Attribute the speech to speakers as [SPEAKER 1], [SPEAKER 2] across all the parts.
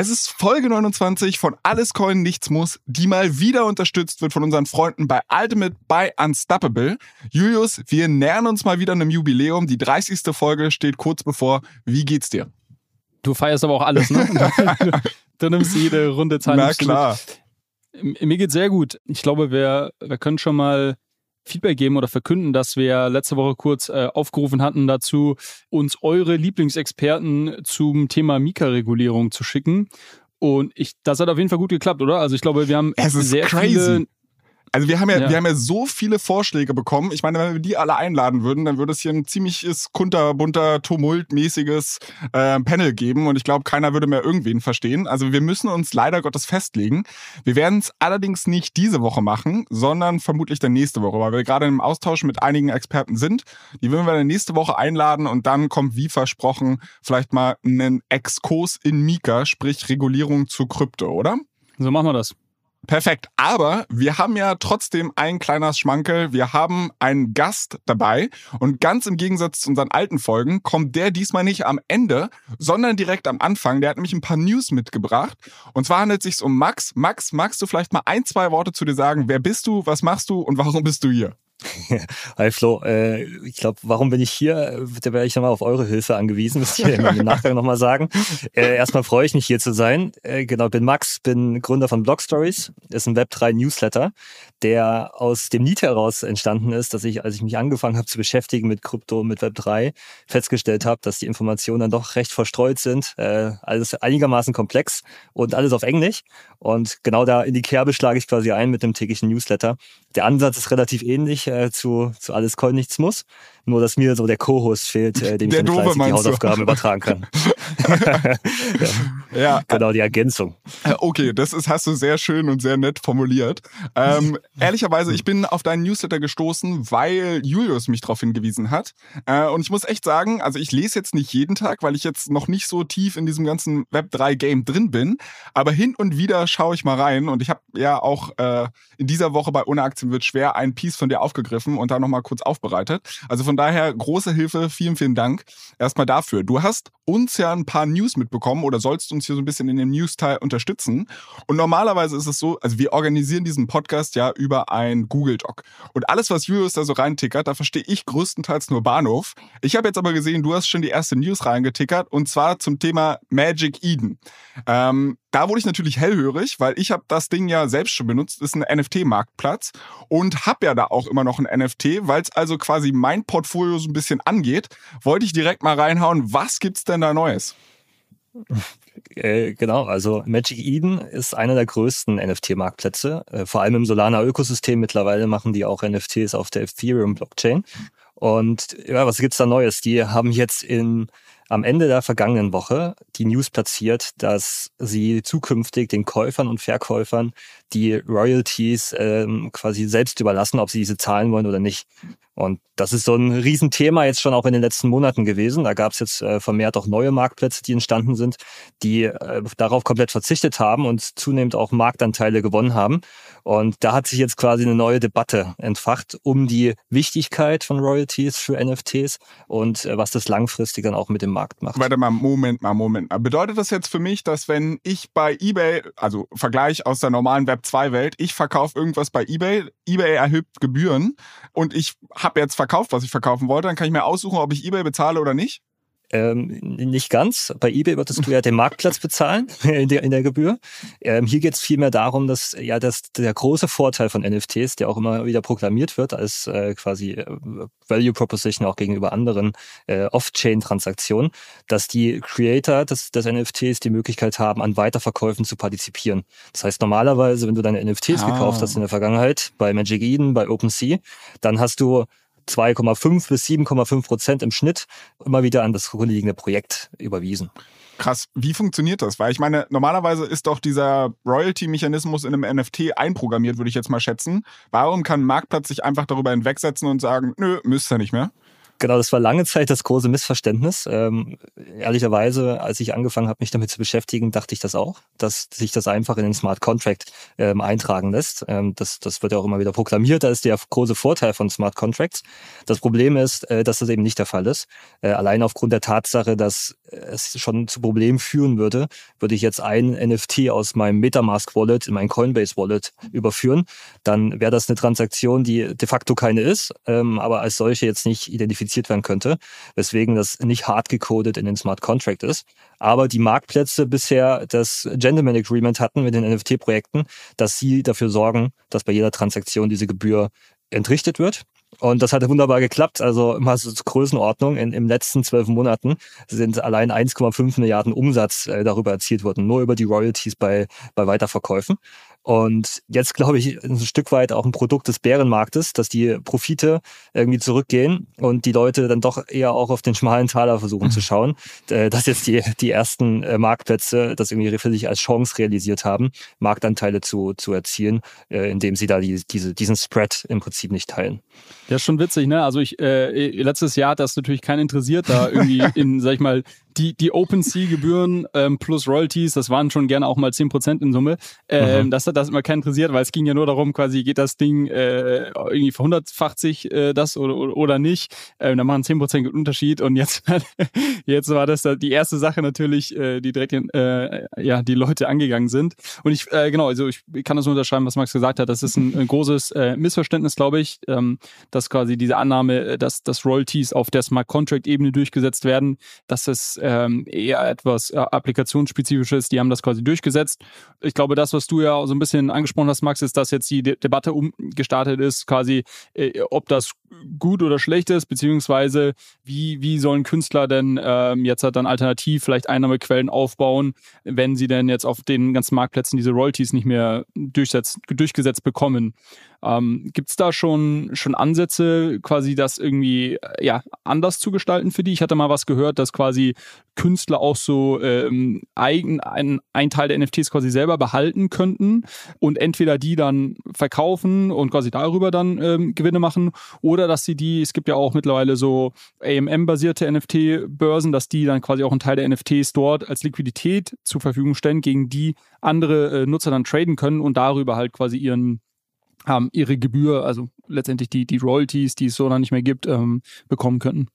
[SPEAKER 1] Es ist Folge 29 von Alles Coin Nichts Muss, die mal wieder unterstützt wird von unseren Freunden bei Ultimate by Unstoppable. Julius, wir nähern uns mal wieder einem Jubiläum. Die 30. Folge steht kurz bevor. Wie geht's dir?
[SPEAKER 2] Du feierst aber auch alles, ne? du nimmst jede runde Zahl.
[SPEAKER 1] Na klar.
[SPEAKER 2] Mir geht's sehr gut. Ich glaube, wir, wir können schon mal Feedback geben oder verkünden, dass wir letzte Woche kurz äh, aufgerufen hatten dazu, uns eure Lieblingsexperten zum Thema Mika-Regulierung zu schicken. Und ich, das hat auf jeden Fall gut geklappt, oder? Also ich glaube, wir haben sehr crazy. viele
[SPEAKER 1] also wir haben ja, ja, wir haben ja so viele Vorschläge bekommen. Ich meine, wenn wir die alle einladen würden, dann würde es hier ein ziemliches kunterbunter, tumultmäßiges äh, Panel geben und ich glaube, keiner würde mehr irgendwen verstehen. Also wir müssen uns leider Gottes festlegen. Wir werden es allerdings nicht diese Woche machen, sondern vermutlich dann nächste Woche, weil wir gerade im Austausch mit einigen Experten sind. Die würden wir dann nächste Woche einladen und dann kommt wie versprochen vielleicht mal ein Exkurs in Mika, sprich Regulierung zu Krypto, oder?
[SPEAKER 2] So machen wir das.
[SPEAKER 1] Perfekt. Aber wir haben ja trotzdem ein kleines Schmankel. Wir haben einen Gast dabei. Und ganz im Gegensatz zu unseren alten Folgen kommt der diesmal nicht am Ende, sondern direkt am Anfang. Der hat nämlich ein paar News mitgebracht. Und zwar handelt es sich um Max. Max, magst du vielleicht mal ein, zwei Worte zu dir sagen? Wer bist du? Was machst du? Und warum bist du hier?
[SPEAKER 3] Hi Flo, äh, ich glaube, warum bin ich hier? Da wäre ich nochmal auf eure Hilfe angewiesen, müsst ihr im Nachgang nochmal sagen. Äh, erstmal freue ich mich hier zu sein. Äh, genau, bin Max, bin Gründer von Blog Stories, ist ein Web3 Newsletter, der aus dem Need heraus entstanden ist, dass ich, als ich mich angefangen habe zu beschäftigen mit Krypto, mit Web3, festgestellt habe, dass die Informationen dann doch recht verstreut sind, äh, alles einigermaßen komplex und alles auf Englisch. Und genau da in die Kerbe schlage ich quasi ein mit dem täglichen Newsletter. Der Ansatz ist relativ ähnlich äh, zu, zu Alles Coin Nichts Muss. Nur, dass mir so der Co-Host fehlt, äh, dem der ich dann fleißig die Hausaufgaben übertragen kann. ja. ja. Genau, die Ergänzung.
[SPEAKER 1] Äh, okay, das ist, hast du sehr schön und sehr nett formuliert. Ähm, ehrlicherweise, ich bin auf deinen Newsletter gestoßen, weil Julius mich darauf hingewiesen hat. Äh, und ich muss echt sagen, also ich lese jetzt nicht jeden Tag, weil ich jetzt noch nicht so tief in diesem ganzen Web3-Game drin bin. Aber hin und wieder schaue ich mal rein. Und ich habe ja auch äh, in dieser Woche bei Ohne Aktien wird schwer ein Piece von dir aufgegriffen und da nochmal kurz aufbereitet. Also von daher große Hilfe, vielen, vielen Dank erstmal dafür. Du hast uns ja ein paar News mitbekommen oder sollst uns hier so ein bisschen in dem News-Teil unterstützen. Und normalerweise ist es so, also wir organisieren diesen Podcast ja über ein Google Doc. Und alles, was Julius da so reintickert, da verstehe ich größtenteils nur Bahnhof. Ich habe jetzt aber gesehen, du hast schon die erste News reingetickert und zwar zum Thema Magic Eden. Ähm, da wurde ich natürlich hellhörig, weil ich habe das Ding ja selbst schon benutzt, ist ein NFT-Marktplatz und habe ja da auch immer noch ein NFT, weil es also quasi mein Portfolio so ein bisschen angeht, wollte ich direkt mal reinhauen, was gibt's denn da Neues?
[SPEAKER 3] Äh, genau, also Magic Eden ist einer der größten NFT-Marktplätze. Äh, vor allem im Solana-Ökosystem mittlerweile machen die auch NFTs auf der Ethereum-Blockchain. Und ja, was gibt's da Neues? Die haben jetzt in am Ende der vergangenen Woche die News platziert, dass sie zukünftig den Käufern und Verkäufern die Royalties ähm, quasi selbst überlassen, ob sie diese zahlen wollen oder nicht. Und das ist so ein Riesenthema jetzt schon auch in den letzten Monaten gewesen. Da gab es jetzt äh, vermehrt auch neue Marktplätze, die entstanden sind, die äh, darauf komplett verzichtet haben und zunehmend auch Marktanteile gewonnen haben. Und da hat sich jetzt quasi eine neue Debatte entfacht um die Wichtigkeit von Royalties für NFTs und äh, was das langfristig dann auch mit dem Markt macht.
[SPEAKER 1] Warte mal, Moment mal, Moment mal. Bedeutet das jetzt für mich, dass wenn ich bei eBay, also Vergleich aus der normalen Web 2 Welt, ich verkaufe irgendwas bei eBay, eBay erhöht Gebühren. Und ich habe jetzt verkauft, was ich verkaufen wollte, dann kann ich mir aussuchen, ob ich eBay bezahle oder nicht?
[SPEAKER 3] Ähm, nicht ganz. Bei eBay würdest du ja den Marktplatz bezahlen in der, in der Gebühr. Ähm, hier geht es vielmehr darum, dass ja dass der große Vorteil von NFTs, der auch immer wieder proklamiert wird als äh, quasi äh, Value Proposition auch gegenüber anderen äh, Off-Chain-Transaktionen, dass die Creator des, des NFTs die Möglichkeit haben, an Weiterverkäufen zu partizipieren. Das heißt, normalerweise, wenn du deine NFTs ah. gekauft hast in der Vergangenheit, bei Magic Eden, bei OpenSea, dann hast du 2,5 bis 7,5 Prozent im Schnitt immer wieder an das zugrunde Projekt überwiesen.
[SPEAKER 1] Krass, wie funktioniert das? Weil ich meine, normalerweise ist doch dieser Royalty-Mechanismus in einem NFT einprogrammiert, würde ich jetzt mal schätzen. Warum kann ein Marktplatz sich einfach darüber hinwegsetzen und sagen, nö, müsst ihr nicht mehr?
[SPEAKER 3] Genau, das war lange Zeit das große Missverständnis. Ähm, ehrlicherweise, als ich angefangen habe, mich damit zu beschäftigen, dachte ich das auch, dass sich das einfach in den Smart Contract ähm, eintragen lässt. Ähm, das, das wird ja auch immer wieder proklamiert. Da ist der große Vorteil von Smart Contracts. Das Problem ist, äh, dass das eben nicht der Fall ist. Äh, allein aufgrund der Tatsache, dass es schon zu Problemen führen würde, würde ich jetzt ein NFT aus meinem Metamask Wallet in mein Coinbase Wallet überführen, dann wäre das eine Transaktion, die de facto keine ist, ähm, aber als solche jetzt nicht identifiziert identifiziert werden könnte, weswegen das nicht hart gecodet in den Smart Contract ist. Aber die Marktplätze bisher das Gentleman Agreement hatten mit den NFT-Projekten, dass sie dafür sorgen, dass bei jeder Transaktion diese Gebühr entrichtet wird. Und das hat wunderbar geklappt. Also mal so zur Größenordnung. In, Im letzten zwölf Monaten sind allein 1,5 Milliarden Umsatz äh, darüber erzielt worden, nur über die Royalties bei, bei Weiterverkäufen. Und jetzt glaube ich ein Stück weit auch ein Produkt des Bärenmarktes, dass die Profite irgendwie zurückgehen und die Leute dann doch eher auch auf den schmalen Taler versuchen zu schauen, dass jetzt die, die ersten äh, Marktplätze das irgendwie für sich als Chance realisiert haben, Marktanteile zu, zu erzielen, äh, indem sie da die, diese, diesen Spread im Prinzip nicht teilen.
[SPEAKER 2] Ja, schon witzig, ne? Also ich, äh, letztes Jahr hat das natürlich kein interessiert, da irgendwie in, sag ich mal, die, die OpenSea-Gebühren ähm, plus Royalties, das waren schon gerne auch mal 10% in Summe. Ähm, mhm. Das hat das immer keinen interessiert, weil es ging ja nur darum, quasi geht das Ding äh, irgendwie verhundertfacht sich äh, das oder, oder nicht. Ähm, da machen 10% Unterschied und jetzt, jetzt war das die erste Sache natürlich, äh, die direkt äh, ja, die Leute angegangen sind. Und ich, äh, genau, also ich kann das nur unterschreiben, was Max gesagt hat. Das ist ein, ein großes äh, Missverständnis, glaube ich, ähm, dass quasi diese Annahme, äh, dass, dass Royalties auf der Smart Contract-Ebene durchgesetzt werden, dass es ähm, eher etwas äh, applikationsspezifisches. Die haben das quasi durchgesetzt. Ich glaube, das, was du ja so ein bisschen angesprochen hast, Max, ist, dass jetzt die De Debatte umgestartet ist, quasi, äh, ob das gut oder schlecht ist, beziehungsweise wie, wie sollen Künstler denn ähm, jetzt halt dann alternativ vielleicht Einnahmequellen aufbauen, wenn sie denn jetzt auf den ganzen Marktplätzen diese Royalties nicht mehr durchgesetzt bekommen. Ähm, Gibt es da schon, schon Ansätze, quasi das irgendwie ja, anders zu gestalten für die? Ich hatte mal was gehört, dass quasi Künstler auch so ähm, eigen, ein, ein Teil der NFTs quasi selber behalten könnten und entweder die dann verkaufen und quasi darüber dann ähm, Gewinne machen oder dass sie die, es gibt ja auch mittlerweile so AMM-basierte NFT-Börsen, dass die dann quasi auch einen Teil der NFTs dort als Liquidität zur Verfügung stellen, gegen die andere äh, Nutzer dann traden können und darüber halt quasi ihren ähm, ihre Gebühr, also letztendlich die, die Royalties, die es so noch nicht mehr gibt, ähm, bekommen könnten.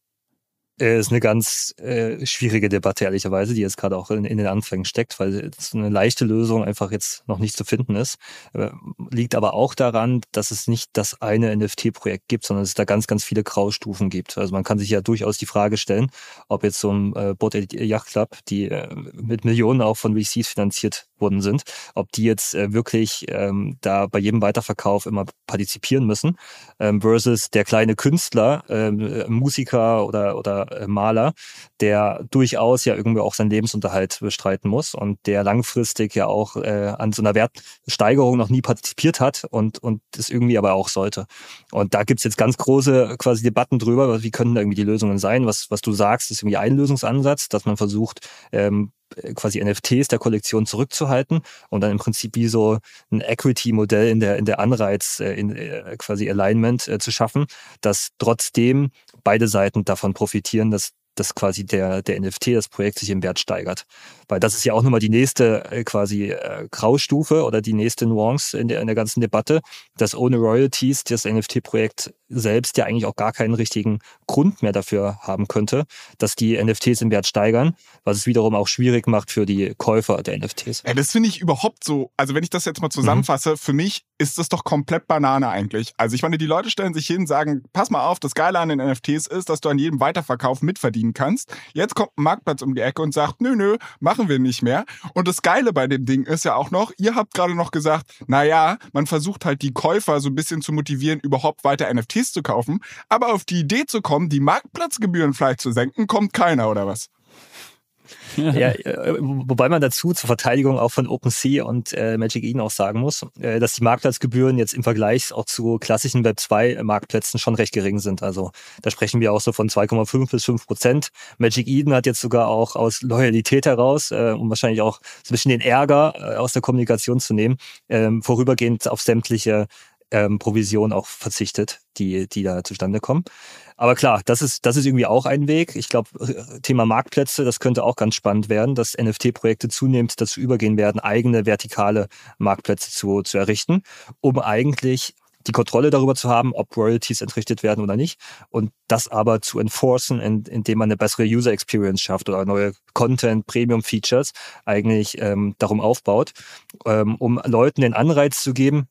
[SPEAKER 3] Äh, ist eine ganz äh, schwierige Debatte, ehrlicherweise, die jetzt gerade auch in, in den Anfängen steckt, weil eine leichte Lösung einfach jetzt noch nicht zu finden ist. Äh, liegt aber auch daran, dass es nicht das eine NFT-Projekt gibt, sondern es da ganz, ganz viele Graustufen gibt. Also man kann sich ja durchaus die Frage stellen, ob jetzt so ein äh, Bot Yacht Club, die äh, mit Millionen auch von VCs finanziert worden sind, ob die jetzt äh, wirklich ähm, da bei jedem Weiterverkauf immer partizipieren müssen, ähm, versus der kleine Künstler, ähm, äh, Musiker oder, oder äh, Maler, der durchaus ja irgendwie auch seinen Lebensunterhalt bestreiten muss und der langfristig ja auch äh, an so einer Wertsteigerung noch nie partizipiert hat und, und das irgendwie aber auch sollte. Und da gibt's jetzt ganz große quasi Debatten drüber, wie können da irgendwie die Lösungen sein. Was, was du sagst, ist irgendwie ein Lösungsansatz, dass man versucht, ähm, quasi NFTs der Kollektion zurückzuhalten und dann im Prinzip wie so ein Equity-Modell in der, in der Anreiz, äh, in äh, quasi Alignment zu schaffen, dass trotzdem beide Seiten davon profitieren, dass dass quasi der, der NFT, das Projekt sich im Wert steigert. Weil das ist ja auch nochmal die nächste äh, quasi äh, Graustufe oder die nächste Nuance in der, in der ganzen Debatte, dass ohne Royalties das NFT-Projekt selbst ja eigentlich auch gar keinen richtigen Grund mehr dafür haben könnte, dass die NFTs im Wert steigern, was es wiederum auch schwierig macht für die Käufer der NFTs.
[SPEAKER 1] Ja, das finde ich überhaupt so, also wenn ich das jetzt mal zusammenfasse, mhm. für mich ist das doch komplett Banane eigentlich. Also ich meine, die Leute stellen sich hin, sagen, pass mal auf, das Geile an den NFTs ist, dass du an jedem Weiterverkauf mitverdienen kannst. Jetzt kommt ein Marktplatz um die Ecke und sagt, nö, nö, machen wir nicht mehr. Und das Geile bei dem Ding ist ja auch noch, ihr habt gerade noch gesagt, naja, man versucht halt die Käufer so ein bisschen zu motivieren, überhaupt weiter NFTs NFTs zu kaufen, aber auf die Idee zu kommen, die Marktplatzgebühren vielleicht zu senken, kommt keiner oder was?
[SPEAKER 3] ja, äh, wobei man dazu zur Verteidigung auch von OpenSea und äh, Magic Eden auch sagen muss, äh, dass die Marktplatzgebühren jetzt im Vergleich auch zu klassischen Web 2 Marktplätzen schon recht gering sind. Also da sprechen wir auch so von 2,5 bis 5 Prozent. Magic Eden hat jetzt sogar auch aus Loyalität heraus, äh, um wahrscheinlich auch bisschen den Ärger äh, aus der Kommunikation zu nehmen, ähm, vorübergehend auf sämtliche ähm, Provision auch verzichtet, die, die da zustande kommen. Aber klar, das ist, das ist irgendwie auch ein Weg. Ich glaube, äh, Thema Marktplätze, das könnte auch ganz spannend werden, dass NFT-Projekte zunehmend dazu übergehen werden, eigene vertikale Marktplätze zu, zu errichten, um eigentlich die Kontrolle darüber zu haben, ob Royalties entrichtet werden oder nicht. Und das aber zu enforcen, indem man eine bessere User Experience schafft oder neue Content, Premium Features eigentlich ähm, darum aufbaut, ähm, um Leuten den Anreiz zu geben,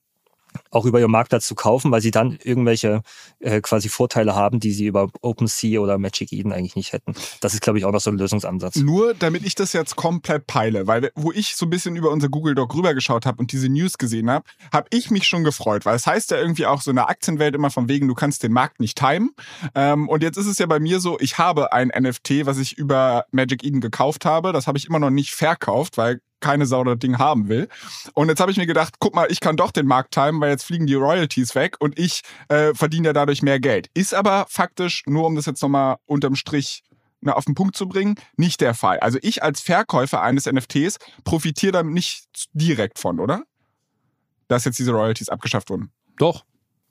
[SPEAKER 3] auch über ihren Marktplatz zu kaufen, weil sie dann irgendwelche äh, quasi Vorteile haben, die sie über OpenSea oder Magic Eden eigentlich nicht hätten. Das ist, glaube ich, auch noch so ein Lösungsansatz.
[SPEAKER 1] Nur damit ich das jetzt komplett peile, weil wo ich so ein bisschen über unser Google Doc rübergeschaut habe und diese News gesehen habe, habe ich mich schon gefreut, weil es heißt ja irgendwie auch so in der Aktienwelt immer von wegen, du kannst den Markt nicht timen. Ähm, und jetzt ist es ja bei mir so, ich habe ein NFT, was ich über Magic Eden gekauft habe. Das habe ich immer noch nicht verkauft, weil keine Sau das Ding haben will. Und jetzt habe ich mir gedacht, guck mal, ich kann doch den Markt timen, weil jetzt fliegen die Royalties weg und ich äh, verdiene ja dadurch mehr Geld. Ist aber faktisch, nur um das jetzt nochmal unterm Strich na, auf den Punkt zu bringen, nicht der Fall. Also ich als Verkäufer eines NFTs profitiere damit nicht direkt von, oder? Dass jetzt diese Royalties abgeschafft wurden.
[SPEAKER 2] Doch.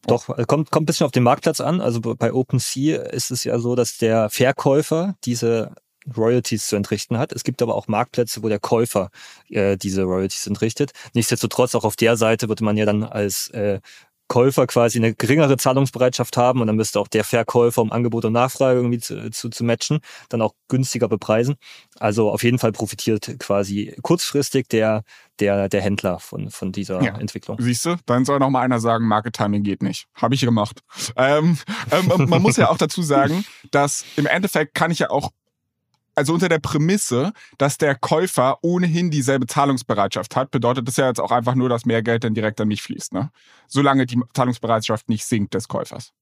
[SPEAKER 3] Doch, kommt, kommt ein bisschen auf den Marktplatz an. Also bei OpenSea ist es ja so, dass der Verkäufer diese Royalties zu entrichten hat. Es gibt aber auch Marktplätze, wo der Käufer äh, diese Royalties entrichtet. Nichtsdestotrotz, auch auf der Seite würde man ja dann als äh, Käufer quasi eine geringere Zahlungsbereitschaft haben und dann müsste auch der Verkäufer, um Angebot und Nachfrage irgendwie zu, zu, zu matchen, dann auch günstiger bepreisen. Also auf jeden Fall profitiert quasi kurzfristig der, der, der Händler von, von dieser ja. Entwicklung.
[SPEAKER 1] Siehst du, dann soll noch mal einer sagen, Market Timing geht nicht. Habe ich gemacht. Ähm, ähm, man muss ja auch dazu sagen, dass im Endeffekt kann ich ja auch also unter der Prämisse, dass der Käufer ohnehin dieselbe Zahlungsbereitschaft hat, bedeutet das ja jetzt auch einfach nur, dass mehr Geld dann direkt an mich fließt, ne? Solange die Zahlungsbereitschaft nicht sinkt des Käufers.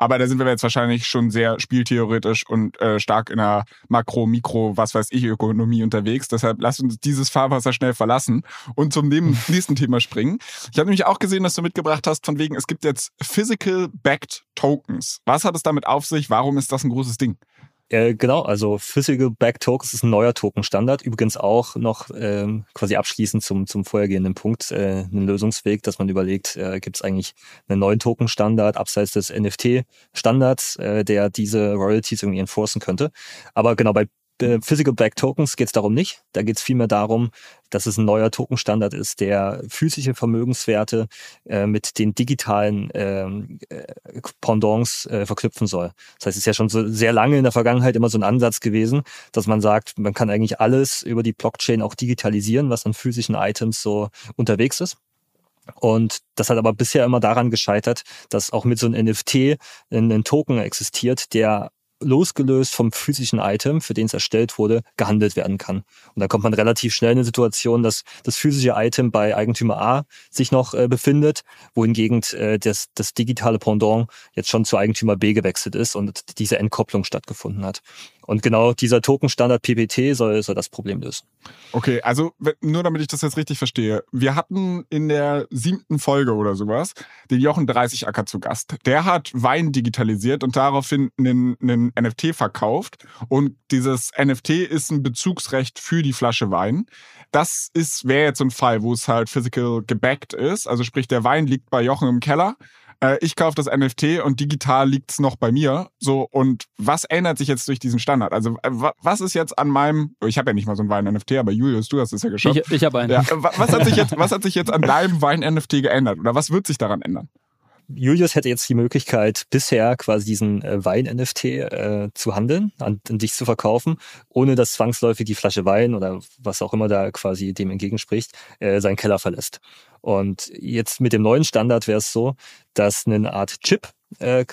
[SPEAKER 1] Aber da sind wir jetzt wahrscheinlich schon sehr spieltheoretisch und äh, stark in einer Makro, Mikro, was weiß ich, Ökonomie unterwegs. Deshalb lass uns dieses Fahrwasser schnell verlassen und zum nächsten Thema springen. Ich habe nämlich auch gesehen, dass du mitgebracht hast, von wegen, es gibt jetzt Physical Backed Tokens. Was hat es damit auf sich? Warum ist das ein großes Ding?
[SPEAKER 3] Äh, genau, also Physical Back Tokens ist ein neuer Token-Standard. Übrigens auch noch ähm, quasi abschließend zum, zum vorhergehenden Punkt äh, ein Lösungsweg, dass man überlegt, äh, gibt es eigentlich einen neuen Token-Standard abseits des NFT-Standards, äh, der diese Royalties irgendwie enforcen könnte. Aber genau bei Physical Black Tokens geht es darum nicht. Da geht es vielmehr darum, dass es ein neuer Tokenstandard ist, der physische Vermögenswerte äh, mit den digitalen ähm, äh, Pendants äh, verknüpfen soll. Das heißt, es ist ja schon so sehr lange in der Vergangenheit immer so ein Ansatz gewesen, dass man sagt, man kann eigentlich alles über die Blockchain auch digitalisieren, was an physischen Items so unterwegs ist. Und das hat aber bisher immer daran gescheitert, dass auch mit so einem NFT ein Token existiert, der losgelöst vom physischen Item, für den es erstellt wurde, gehandelt werden kann. Und da kommt man relativ schnell in eine Situation, dass das physische Item bei Eigentümer A sich noch äh, befindet, wohingegen äh, das, das digitale Pendant jetzt schon zu Eigentümer B gewechselt ist und diese Entkopplung stattgefunden hat. Und genau dieser Token-Standard PPT soll, soll das Problem lösen.
[SPEAKER 1] Okay, also nur damit ich das jetzt richtig verstehe. Wir hatten in der siebten Folge oder sowas den Jochen 30 Acker zu Gast. Der hat Wein digitalisiert und daraufhin einen, einen NFT verkauft. Und dieses NFT ist ein Bezugsrecht für die Flasche Wein. Das ist, wäre jetzt so ein Fall, wo es halt physical gebackt ist. Also sprich, der Wein liegt bei Jochen im Keller äh, ich kaufe das NFT und digital liegt's noch bei mir. So, und was ändert sich jetzt durch diesen Standard? Also, äh, was ist jetzt an meinem, ich habe ja nicht mal so einen Wein-NFT, aber Julius, du hast es ja geschafft.
[SPEAKER 2] Ich, ich habe einen.
[SPEAKER 1] Ja, was, hat sich jetzt, was hat sich jetzt an deinem Wein-NFT geändert? Oder was wird sich daran ändern?
[SPEAKER 3] Julius hätte jetzt die Möglichkeit, bisher quasi diesen äh, Wein-NFT äh, zu handeln, an, an dich zu verkaufen, ohne dass zwangsläufig die Flasche Wein oder was auch immer da quasi dem entgegenspricht, äh, seinen Keller verlässt. Und jetzt mit dem neuen Standard wäre es so, dass eine Art Chip äh,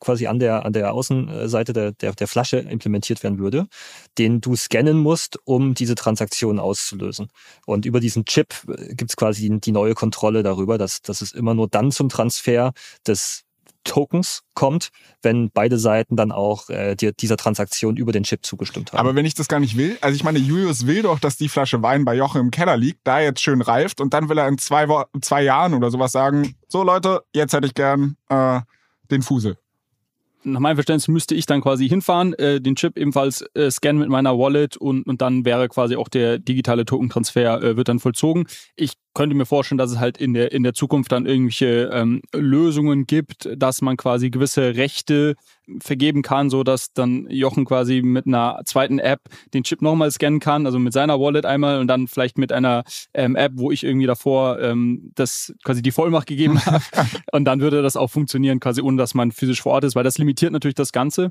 [SPEAKER 3] quasi an der, an der Außenseite der, der, der Flasche implementiert werden würde, den du scannen musst, um diese Transaktion auszulösen. Und über diesen Chip äh, gibt es quasi die, die neue Kontrolle darüber, dass, dass es immer nur dann zum Transfer des Tokens kommt, wenn beide Seiten dann auch äh, die, dieser Transaktion über den Chip zugestimmt haben.
[SPEAKER 1] Aber wenn ich das gar nicht will, also ich meine, Julius will doch, dass die Flasche Wein bei Jochen im Keller liegt, da jetzt schön reift und dann will er in zwei, Wo zwei Jahren oder sowas sagen, so Leute, jetzt hätte ich gern äh, den Fusel
[SPEAKER 2] nach meinem Verständnis müsste ich dann quasi hinfahren, äh, den Chip ebenfalls äh, scannen mit meiner Wallet und, und dann wäre quasi auch der digitale Tokentransfer äh, wird dann vollzogen. Ich könnte mir vorstellen, dass es halt in der, in der Zukunft dann irgendwelche ähm, Lösungen gibt, dass man quasi gewisse Rechte vergeben kann, so dass dann Jochen quasi mit einer zweiten App den Chip nochmal scannen kann, also mit seiner Wallet einmal und dann vielleicht mit einer ähm, App, wo ich irgendwie davor ähm, das quasi die Vollmacht gegeben habe und dann würde das auch funktionieren, quasi ohne dass man physisch vor Ort ist, weil das limitiert natürlich das Ganze.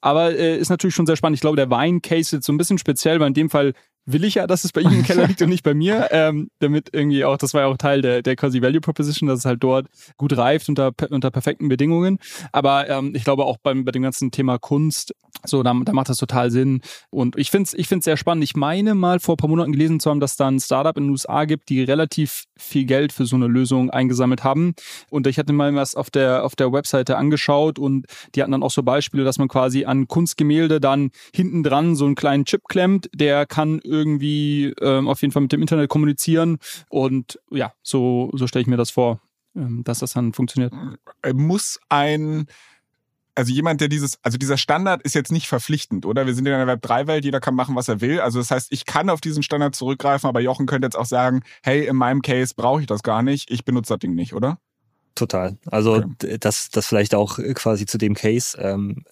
[SPEAKER 2] Aber äh, ist natürlich schon sehr spannend. Ich glaube, der Wein-Case ist so ein bisschen speziell, weil in dem Fall will ich ja, dass es bei ihm im Keller liegt und nicht bei mir, ähm, damit irgendwie auch, das war ja auch Teil der, der quasi Value Proposition, dass es halt dort gut reift unter, unter perfekten Bedingungen. Aber ähm, ich glaube auch beim, bei dem ganzen Thema Kunst, so, da, da macht das total Sinn. Und ich finde es ich find's sehr spannend. Ich meine mal vor ein paar Monaten gelesen zu haben, dass da ein Startup in den USA gibt, die relativ viel Geld für so eine Lösung eingesammelt haben. Und ich hatte mal was auf der, auf der Webseite angeschaut und die hatten dann auch so Beispiele, dass man quasi an Kunstgemälde dann hinten dran so einen kleinen Chip klemmt, der kann irgendwie ähm, auf jeden Fall mit dem Internet kommunizieren. Und ja, so, so stelle ich mir das vor, ähm, dass das dann funktioniert.
[SPEAKER 1] Äh, muss ein also jemand, der dieses, also dieser Standard ist jetzt nicht verpflichtend, oder? Wir sind in einer Web3-Welt, jeder kann machen, was er will. Also das heißt, ich kann auf diesen Standard zurückgreifen, aber Jochen könnte jetzt auch sagen, hey, in meinem Case brauche ich das gar nicht, ich benutze das Ding nicht, oder?
[SPEAKER 3] Total. Also okay. das, das vielleicht auch quasi zu dem Case. Ähm,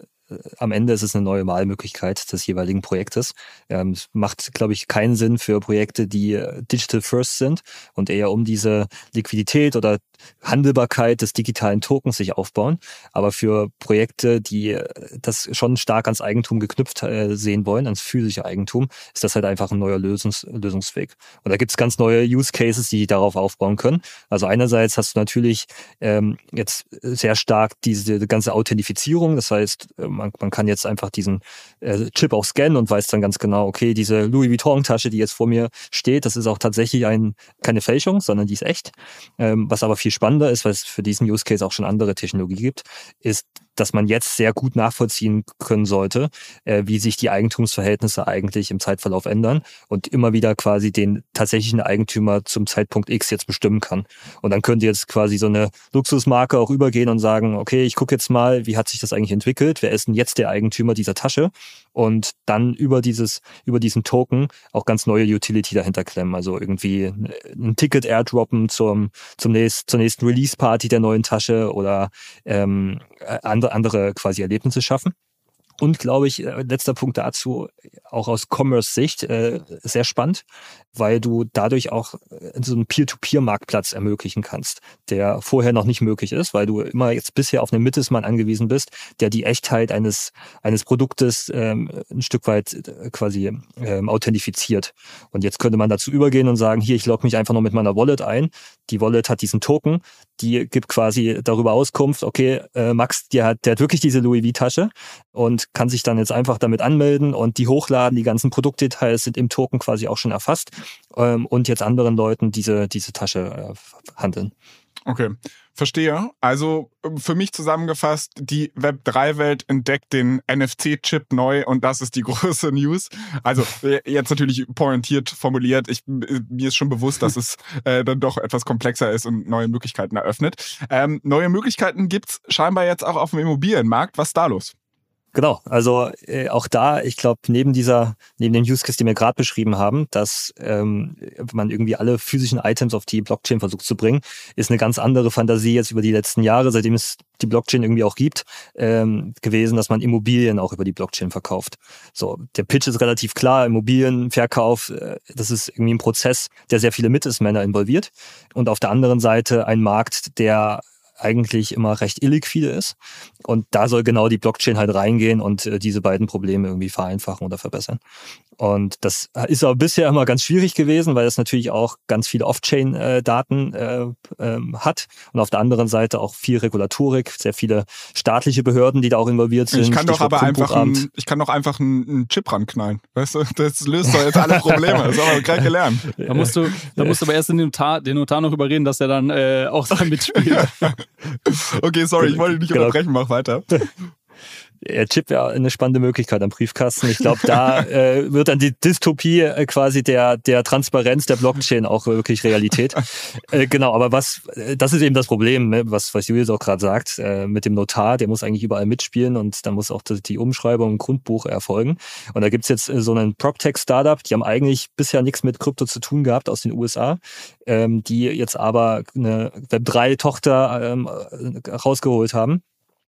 [SPEAKER 3] am Ende ist es eine neue Wahlmöglichkeit des jeweiligen Projektes. Ähm, es macht, glaube ich, keinen Sinn für Projekte, die äh, digital first sind und eher um diese Liquidität oder Handelbarkeit des digitalen Tokens sich aufbauen. Aber für Projekte, die äh, das schon stark ans Eigentum geknüpft äh, sehen wollen, ans physische Eigentum, ist das halt einfach ein neuer Lösungs Lösungsweg. Und da gibt es ganz neue Use Cases, die darauf aufbauen können. Also einerseits hast du natürlich ähm, jetzt sehr stark diese ganze Authentifizierung. Das heißt, man, man kann jetzt einfach diesen äh, Chip auch scannen und weiß dann ganz genau, okay, diese Louis Vuitton-Tasche, die jetzt vor mir steht, das ist auch tatsächlich ein, keine Fälschung, sondern die ist echt. Ähm, was aber viel spannender ist, weil es für diesen Use Case auch schon andere Technologie gibt, ist dass man jetzt sehr gut nachvollziehen können sollte, äh, wie sich die Eigentumsverhältnisse eigentlich im Zeitverlauf ändern und immer wieder quasi den tatsächlichen Eigentümer zum Zeitpunkt X jetzt bestimmen kann. Und dann könnte jetzt quasi so eine Luxusmarke auch übergehen und sagen, okay, ich gucke jetzt mal, wie hat sich das eigentlich entwickelt, wer ist denn jetzt der Eigentümer dieser Tasche und dann über dieses, über diesen Token auch ganz neue Utility dahinter klemmen. Also irgendwie ein Ticket airdroppen zum, zum nächsten, zur nächsten Release-Party der neuen Tasche oder ähm, andere, andere quasi Erlebnisse schaffen. Und glaube ich, äh, letzter Punkt dazu, auch aus Commerce-Sicht, äh, sehr spannend, weil du dadurch auch äh, so einen Peer-to-Peer-Marktplatz ermöglichen kannst, der vorher noch nicht möglich ist, weil du immer jetzt bisher auf einen Mittelsmann angewiesen bist, der die Echtheit eines, eines Produktes ähm, ein Stück weit äh, quasi ähm, authentifiziert. Und jetzt könnte man dazu übergehen und sagen, hier, ich logge mich einfach noch mit meiner Wallet ein. Die Wallet hat diesen Token, die gibt quasi darüber Auskunft, okay, äh, Max, der hat, der hat wirklich diese Louis V-Tasche und kann sich dann jetzt einfach damit anmelden und die hochladen. Die ganzen Produktdetails sind im Token quasi auch schon erfasst ähm, und jetzt anderen Leuten diese, diese Tasche äh, handeln.
[SPEAKER 1] Okay, verstehe. Also für mich zusammengefasst, die Web3-Welt entdeckt den NFC-Chip neu und das ist die große News. Also jetzt natürlich pointiert formuliert. Ich, mir ist schon bewusst, dass es äh, dann doch etwas komplexer ist und neue Möglichkeiten eröffnet. Ähm, neue Möglichkeiten gibt's scheinbar jetzt auch auf dem Immobilienmarkt. Was ist da los?
[SPEAKER 3] Genau, also äh, auch da, ich glaube, neben dieser, neben dem Use Case, den wir gerade beschrieben haben, dass ähm, man irgendwie alle physischen Items auf die Blockchain versucht zu bringen, ist eine ganz andere Fantasie jetzt über die letzten Jahre, seitdem es die Blockchain irgendwie auch gibt, ähm, gewesen, dass man Immobilien auch über die Blockchain verkauft. So, der Pitch ist relativ klar, Immobilienverkauf, äh, das ist irgendwie ein Prozess, der sehr viele Mittelsmänner involviert und auf der anderen Seite ein Markt, der eigentlich immer recht illiquide ist. Und da soll genau die Blockchain halt reingehen und äh, diese beiden Probleme irgendwie vereinfachen oder verbessern. Und das ist aber bisher immer ganz schwierig gewesen, weil es natürlich auch ganz viele Off-Chain-Daten äh, ähm, hat und auf der anderen Seite auch viel Regulatorik, sehr viele staatliche Behörden, die da auch involviert sind.
[SPEAKER 1] Ich kann doch aber einfach, ein, ich kann doch einfach einen, einen Chip ranknallen. Weißt du, das löst doch jetzt alle Probleme. Das haben wir gleich gelernt.
[SPEAKER 2] Da musst du, da musst du aber erst den Notar, den Notar noch überreden, dass er dann äh, auch da mitspielt.
[SPEAKER 1] Okay, sorry, ich wollte dich nicht genau. unterbrechen, mach weiter.
[SPEAKER 3] Ja, Chip wäre eine spannende Möglichkeit am Briefkasten. Ich glaube, da äh, wird dann die Dystopie äh, quasi der, der Transparenz der Blockchain auch wirklich Realität. äh, genau, aber was, äh, das ist eben das Problem, ne, was, was Julius auch gerade sagt, äh, mit dem Notar, der muss eigentlich überall mitspielen und dann muss auch die Umschreibung im Grundbuch erfolgen. Und da gibt's jetzt äh, so einen PropTech-Startup, die haben eigentlich bisher nichts mit Krypto zu tun gehabt aus den USA, ähm, die jetzt aber eine Web3-Tochter ähm, rausgeholt haben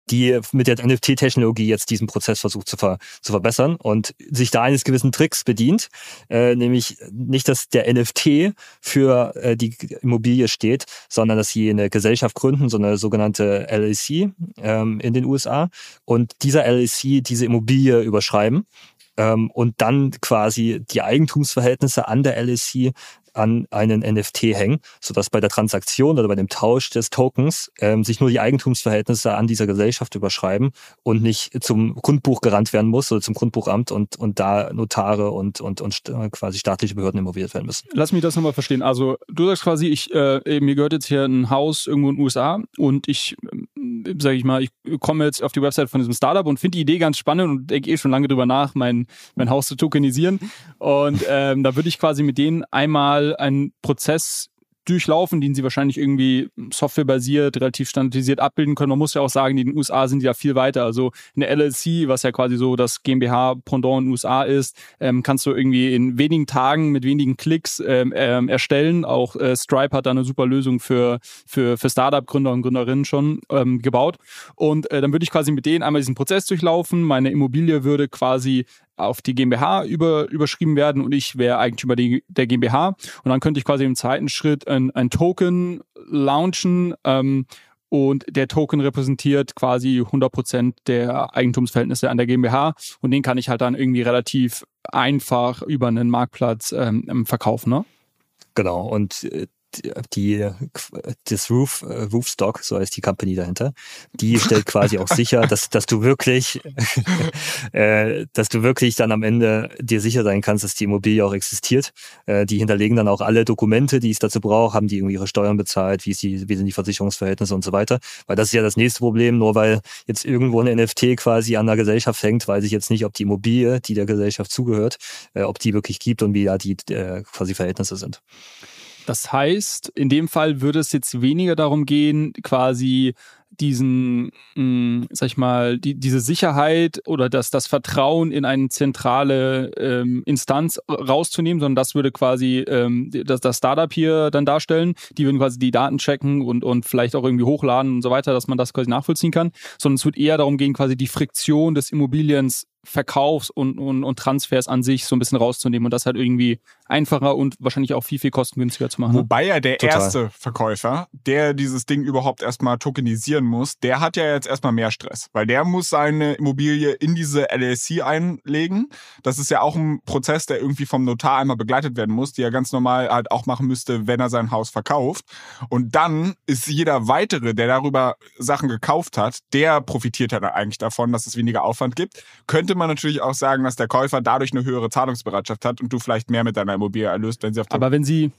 [SPEAKER 3] die mit der NFT-Technologie jetzt diesen Prozess versucht zu, ver zu verbessern und sich da eines gewissen Tricks bedient, äh, nämlich nicht, dass der NFT für äh, die Immobilie steht, sondern dass sie eine Gesellschaft gründen, so eine sogenannte LLC ähm, in den USA und dieser LLC diese Immobilie überschreiben ähm, und dann quasi die Eigentumsverhältnisse an der LLC an einen NFT hängen, sodass bei der Transaktion oder bei dem Tausch des Tokens ähm, sich nur die Eigentumsverhältnisse an dieser Gesellschaft überschreiben und nicht zum Grundbuch gerannt werden muss oder zum Grundbuchamt und, und da Notare und, und, und quasi staatliche Behörden involviert werden müssen.
[SPEAKER 2] Lass mich das nochmal verstehen. Also du sagst quasi, ich, äh, mir gehört jetzt hier ein Haus irgendwo in den USA und ich, äh, sage ich mal, ich komme jetzt auf die Website von diesem Startup und finde die Idee ganz spannend und denke eh schon lange drüber nach, mein, mein Haus zu tokenisieren. Und ähm, da würde ich quasi mit denen einmal mal einen Prozess durchlaufen, den sie wahrscheinlich irgendwie softwarebasiert, relativ standardisiert abbilden können. Man muss ja auch sagen, in den USA sind die da viel weiter. Also eine LLC, was ja quasi so das GmbH-Pendant in den USA ist, ähm, kannst du irgendwie in wenigen Tagen mit wenigen Klicks ähm, ähm, erstellen. Auch äh, Stripe hat da eine super Lösung für, für, für Startup-Gründer und Gründerinnen schon ähm, gebaut. Und äh, dann würde ich quasi mit denen einmal diesen Prozess durchlaufen. Meine Immobilie würde quasi auf die GmbH über, überschrieben werden und ich wäre Eigentümer der GmbH. Und dann könnte ich quasi im zweiten Schritt ein, ein Token launchen. Ähm, und der Token repräsentiert quasi 100% der Eigentumsverhältnisse an der GmbH und den kann ich halt dann irgendwie relativ einfach über einen Marktplatz ähm, verkaufen. Ne?
[SPEAKER 3] Genau, und äh, die, das Roof, äh, Roofstock, so heißt die Company dahinter, die stellt quasi auch sicher, dass, dass du wirklich, äh, dass du wirklich dann am Ende dir sicher sein kannst, dass die Immobilie auch existiert. Äh, die hinterlegen dann auch alle Dokumente, die es dazu braucht, haben die irgendwie ihre Steuern bezahlt, wie, ist die, wie sind die Versicherungsverhältnisse und so weiter. Weil das ist ja das nächste Problem, nur weil jetzt irgendwo ein NFT quasi an der Gesellschaft hängt, weiß ich jetzt nicht, ob die Immobilie, die der Gesellschaft zugehört, äh, ob die wirklich gibt und wie da die äh, quasi Verhältnisse sind.
[SPEAKER 2] Das heißt, in dem Fall würde es jetzt weniger darum gehen, quasi diesen, mh, hm, sag ich mal, die, diese Sicherheit oder das, das Vertrauen in eine zentrale ähm, Instanz rauszunehmen, sondern das würde quasi ähm, das, das Startup hier dann darstellen. Die würden quasi die Daten checken und, und vielleicht auch irgendwie hochladen und so weiter, dass man das quasi nachvollziehen kann. Sondern es wird eher darum gehen, quasi die Friktion des Immobiliens Verkaufs- und, und, und Transfers an sich so ein bisschen rauszunehmen und das halt irgendwie einfacher und wahrscheinlich auch viel, viel kostengünstiger zu machen.
[SPEAKER 1] Ne? Wobei ja der Total. erste Verkäufer, der dieses Ding überhaupt erstmal tokenisieren muss, der hat ja jetzt erstmal mehr Stress, weil der muss seine Immobilie in diese LLC einlegen. Das ist ja auch ein Prozess, der irgendwie vom Notar einmal begleitet werden muss, die er ganz normal halt auch machen müsste, wenn er sein Haus verkauft. Und dann ist jeder weitere, der darüber Sachen gekauft hat, der profitiert ja dann eigentlich davon, dass es weniger Aufwand gibt. Könnte man natürlich auch sagen, dass der Käufer dadurch eine höhere Zahlungsbereitschaft hat und du vielleicht mehr mit deiner Immobilie erlöst, wenn sie auf
[SPEAKER 2] Aber wenn sie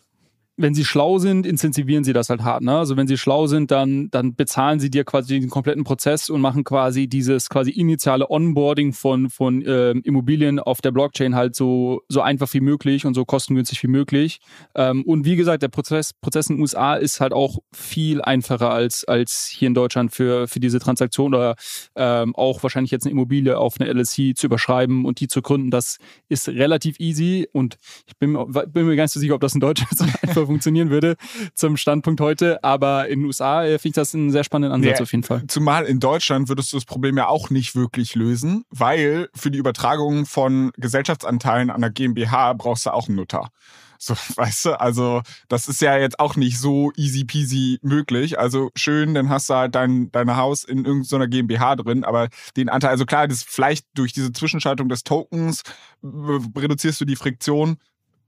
[SPEAKER 2] wenn sie schlau sind, incentivieren sie das halt hart. Ne? Also wenn sie schlau sind, dann, dann bezahlen sie dir quasi den kompletten Prozess und machen quasi dieses quasi initiale Onboarding von, von äh, Immobilien auf der Blockchain halt so, so einfach wie möglich und so kostengünstig wie möglich. Ähm, und wie gesagt, der Prozess, Prozess in den USA ist halt auch viel einfacher als, als hier in Deutschland für, für diese Transaktion oder ähm, auch wahrscheinlich jetzt eine Immobilie auf eine LSC zu überschreiben und die zu gründen. Das ist relativ easy und ich bin, bin mir gar nicht so sicher, ob das in Deutschland so einfach funktionieren würde zum Standpunkt heute. Aber in den USA äh, finde ich das einen sehr spannenden Ansatz ja, auf jeden Fall.
[SPEAKER 1] Zumal in Deutschland würdest du das Problem ja auch nicht wirklich lösen, weil für die Übertragung von Gesellschaftsanteilen an der GmbH brauchst du auch einen Notar. So, weißt du, also das ist ja jetzt auch nicht so easy peasy möglich. Also schön, dann hast du halt dein, dein Haus in irgendeiner GmbH drin, aber den Anteil, also klar, das vielleicht durch diese Zwischenschaltung des Tokens reduzierst du die Friktion,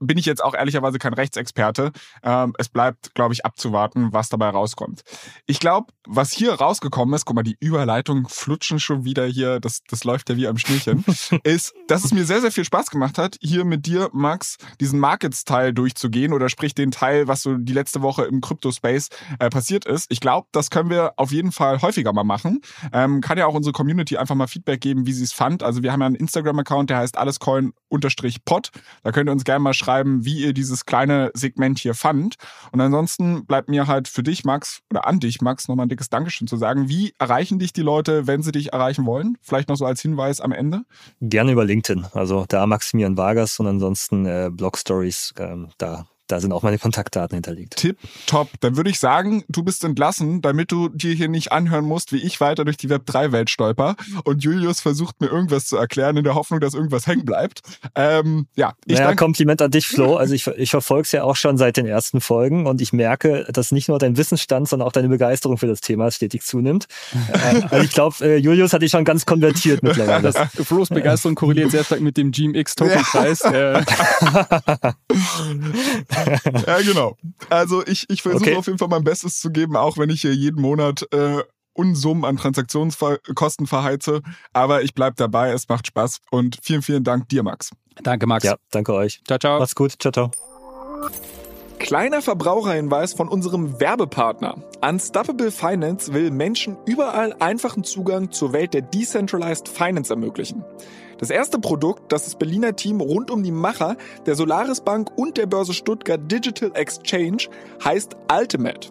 [SPEAKER 1] bin ich jetzt auch ehrlicherweise kein Rechtsexperte. Ähm, es bleibt, glaube ich, abzuwarten, was dabei rauskommt. Ich glaube, was hier rausgekommen ist, guck mal, die Überleitung flutschen schon wieder hier, das, das läuft ja wie am Schnürchen, ist, dass es mir sehr, sehr viel Spaß gemacht hat, hier mit dir, Max, diesen Markets-Teil durchzugehen oder sprich den Teil, was so die letzte Woche im Crypto-Space äh, passiert ist. Ich glaube, das können wir auf jeden Fall häufiger mal machen. Ähm, kann ja auch unsere Community einfach mal Feedback geben, wie sie es fand. Also wir haben ja einen Instagram-Account, der heißt allescoin-pod. Da könnt ihr uns gerne mal schreiben, wie ihr dieses kleine Segment hier fand. Und ansonsten bleibt mir halt für dich, Max, oder an dich, Max, nochmal ein dickes Dankeschön zu sagen. Wie erreichen dich die Leute, wenn sie dich erreichen wollen? Vielleicht noch so als Hinweis am Ende.
[SPEAKER 3] Gerne über LinkedIn. Also da Maximilian Vargas und ansonsten äh, Blog Stories, ähm, da da sind auch meine Kontaktdaten hinterlegt.
[SPEAKER 1] Tipp, top. Dann würde ich sagen, du bist entlassen, damit du dir hier nicht anhören musst, wie ich weiter durch die Web3-Welt stolper. Und Julius versucht mir irgendwas zu erklären, in der Hoffnung, dass irgendwas hängen bleibt. Ähm, ja,
[SPEAKER 3] ich naja, Kompliment an dich, Flo. Also ich, ich verfolge es ja auch schon seit den ersten Folgen und ich merke, dass nicht nur dein Wissensstand, sondern auch deine Begeisterung für das Thema stetig zunimmt. äh, also ich glaube, äh, Julius hat dich schon ganz konvertiert mittlerweile.
[SPEAKER 2] Das Flo's Begeisterung korreliert sehr stark mit dem GMX-Token-Preis. Ja.
[SPEAKER 1] ja, genau. Also ich, ich versuche okay. auf jeden Fall mein Bestes zu geben, auch wenn ich hier jeden Monat äh, Unsummen an Transaktionskosten verheize. Aber ich bleibe dabei, es macht Spaß. Und vielen, vielen Dank dir, Max.
[SPEAKER 2] Danke, Max.
[SPEAKER 3] Ja, danke euch.
[SPEAKER 2] Ciao, ciao.
[SPEAKER 3] Macht's gut. Ciao, ciao.
[SPEAKER 1] Kleiner Verbraucherhinweis von unserem Werbepartner. Unstoppable Finance will Menschen überall einfachen Zugang zur Welt der Decentralized Finance ermöglichen. Das erste Produkt, das das Berliner Team rund um die Macher der Solaris Bank und der Börse Stuttgart Digital Exchange heißt Ultimate.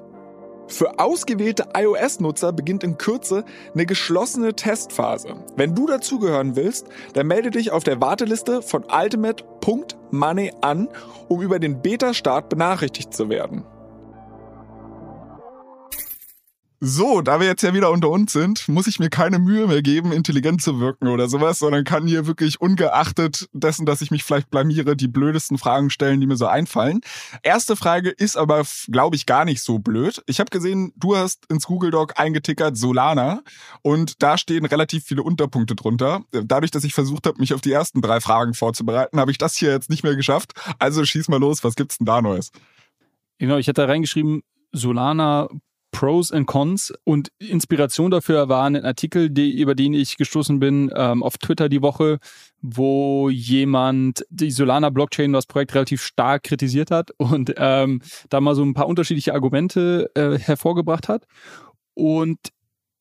[SPEAKER 1] Für ausgewählte iOS-Nutzer beginnt in Kürze eine geschlossene Testphase. Wenn du dazugehören willst, dann melde dich auf der Warteliste von ultimate.money an, um über den Beta-Start benachrichtigt zu werden. So, da wir jetzt ja wieder unter uns sind, muss ich mir keine Mühe mehr geben, intelligent zu wirken oder sowas, sondern kann hier wirklich ungeachtet dessen, dass ich mich vielleicht blamiere, die blödesten Fragen stellen, die mir so einfallen. Erste Frage ist aber, glaube ich, gar nicht so blöd. Ich habe gesehen, du hast ins Google Doc eingetickert Solana und da stehen relativ viele Unterpunkte drunter. Dadurch, dass ich versucht habe, mich auf die ersten drei Fragen vorzubereiten, habe ich das hier jetzt nicht mehr geschafft. Also schieß mal los, was gibt's denn da Neues?
[SPEAKER 2] Genau, ich hatte da reingeschrieben, Solana Pros and Cons und Inspiration dafür war ein Artikel, die, über den ich gestoßen bin ähm, auf Twitter die Woche, wo jemand die Solana Blockchain, das Projekt relativ stark kritisiert hat und ähm, da mal so ein paar unterschiedliche Argumente äh, hervorgebracht hat. Und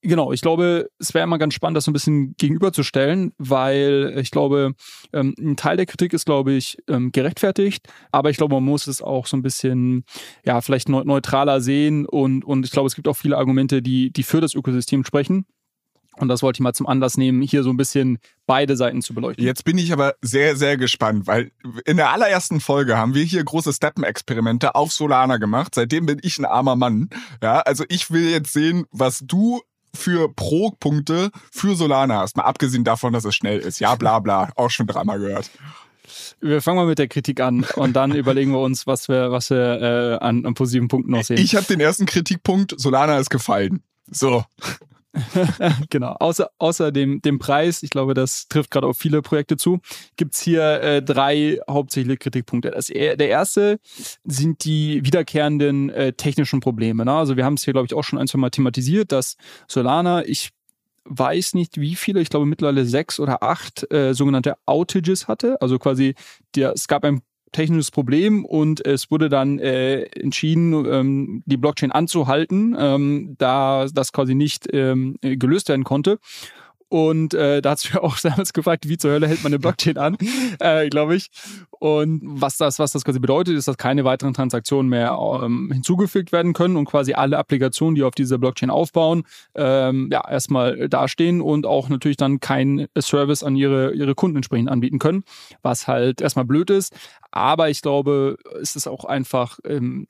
[SPEAKER 2] Genau, ich glaube, es wäre immer ganz spannend, das so ein bisschen gegenüberzustellen, weil ich glaube, ähm, ein Teil der Kritik ist, glaube ich, ähm, gerechtfertigt, aber ich glaube, man muss es auch so ein bisschen, ja, vielleicht neutraler sehen und, und ich glaube, es gibt auch viele Argumente, die, die für das Ökosystem sprechen. Und das wollte ich mal zum Anlass nehmen, hier so ein bisschen beide Seiten zu beleuchten.
[SPEAKER 1] Jetzt bin ich aber sehr, sehr gespannt, weil in der allerersten Folge haben wir hier große Steppen-Experimente auf Solana gemacht. Seitdem bin ich ein armer Mann. Ja, also ich will jetzt sehen, was du für Pro-Punkte für Solana hast. Mal abgesehen davon, dass es schnell ist. Ja, bla bla. Auch schon dreimal gehört.
[SPEAKER 2] Wir fangen mal mit der Kritik an und dann überlegen wir uns, was wir, was wir äh, an, an positiven Punkten noch sehen.
[SPEAKER 1] Ich habe den ersten Kritikpunkt, Solana ist gefallen. So.
[SPEAKER 2] genau. Außer, außer dem, dem Preis, ich glaube, das trifft gerade auf viele Projekte zu, gibt's hier äh, drei hauptsächliche Kritikpunkte. Das, der erste sind die wiederkehrenden äh, technischen Probleme. Ne? Also wir haben es hier, glaube ich, auch schon ein, zwei Mal thematisiert, dass Solana, ich weiß nicht wie viele, ich glaube mittlerweile sechs oder acht äh, sogenannte Outages hatte. Also quasi, der, es gab ein technisches Problem und es wurde dann äh, entschieden, ähm, die Blockchain anzuhalten, ähm, da das quasi nicht ähm, gelöst werden konnte. Und äh, da hat du ja auch damals gefragt, wie zur Hölle hält man eine Blockchain an, äh, glaube ich. Und was das, was das quasi bedeutet, ist, dass keine weiteren Transaktionen mehr ähm, hinzugefügt werden können und quasi alle Applikationen, die auf dieser Blockchain aufbauen, ähm, ja, erstmal dastehen und auch natürlich dann kein Service an ihre, ihre Kunden entsprechend anbieten können, was halt erstmal blöd ist. Aber ich glaube, es ist auch einfach, ähm,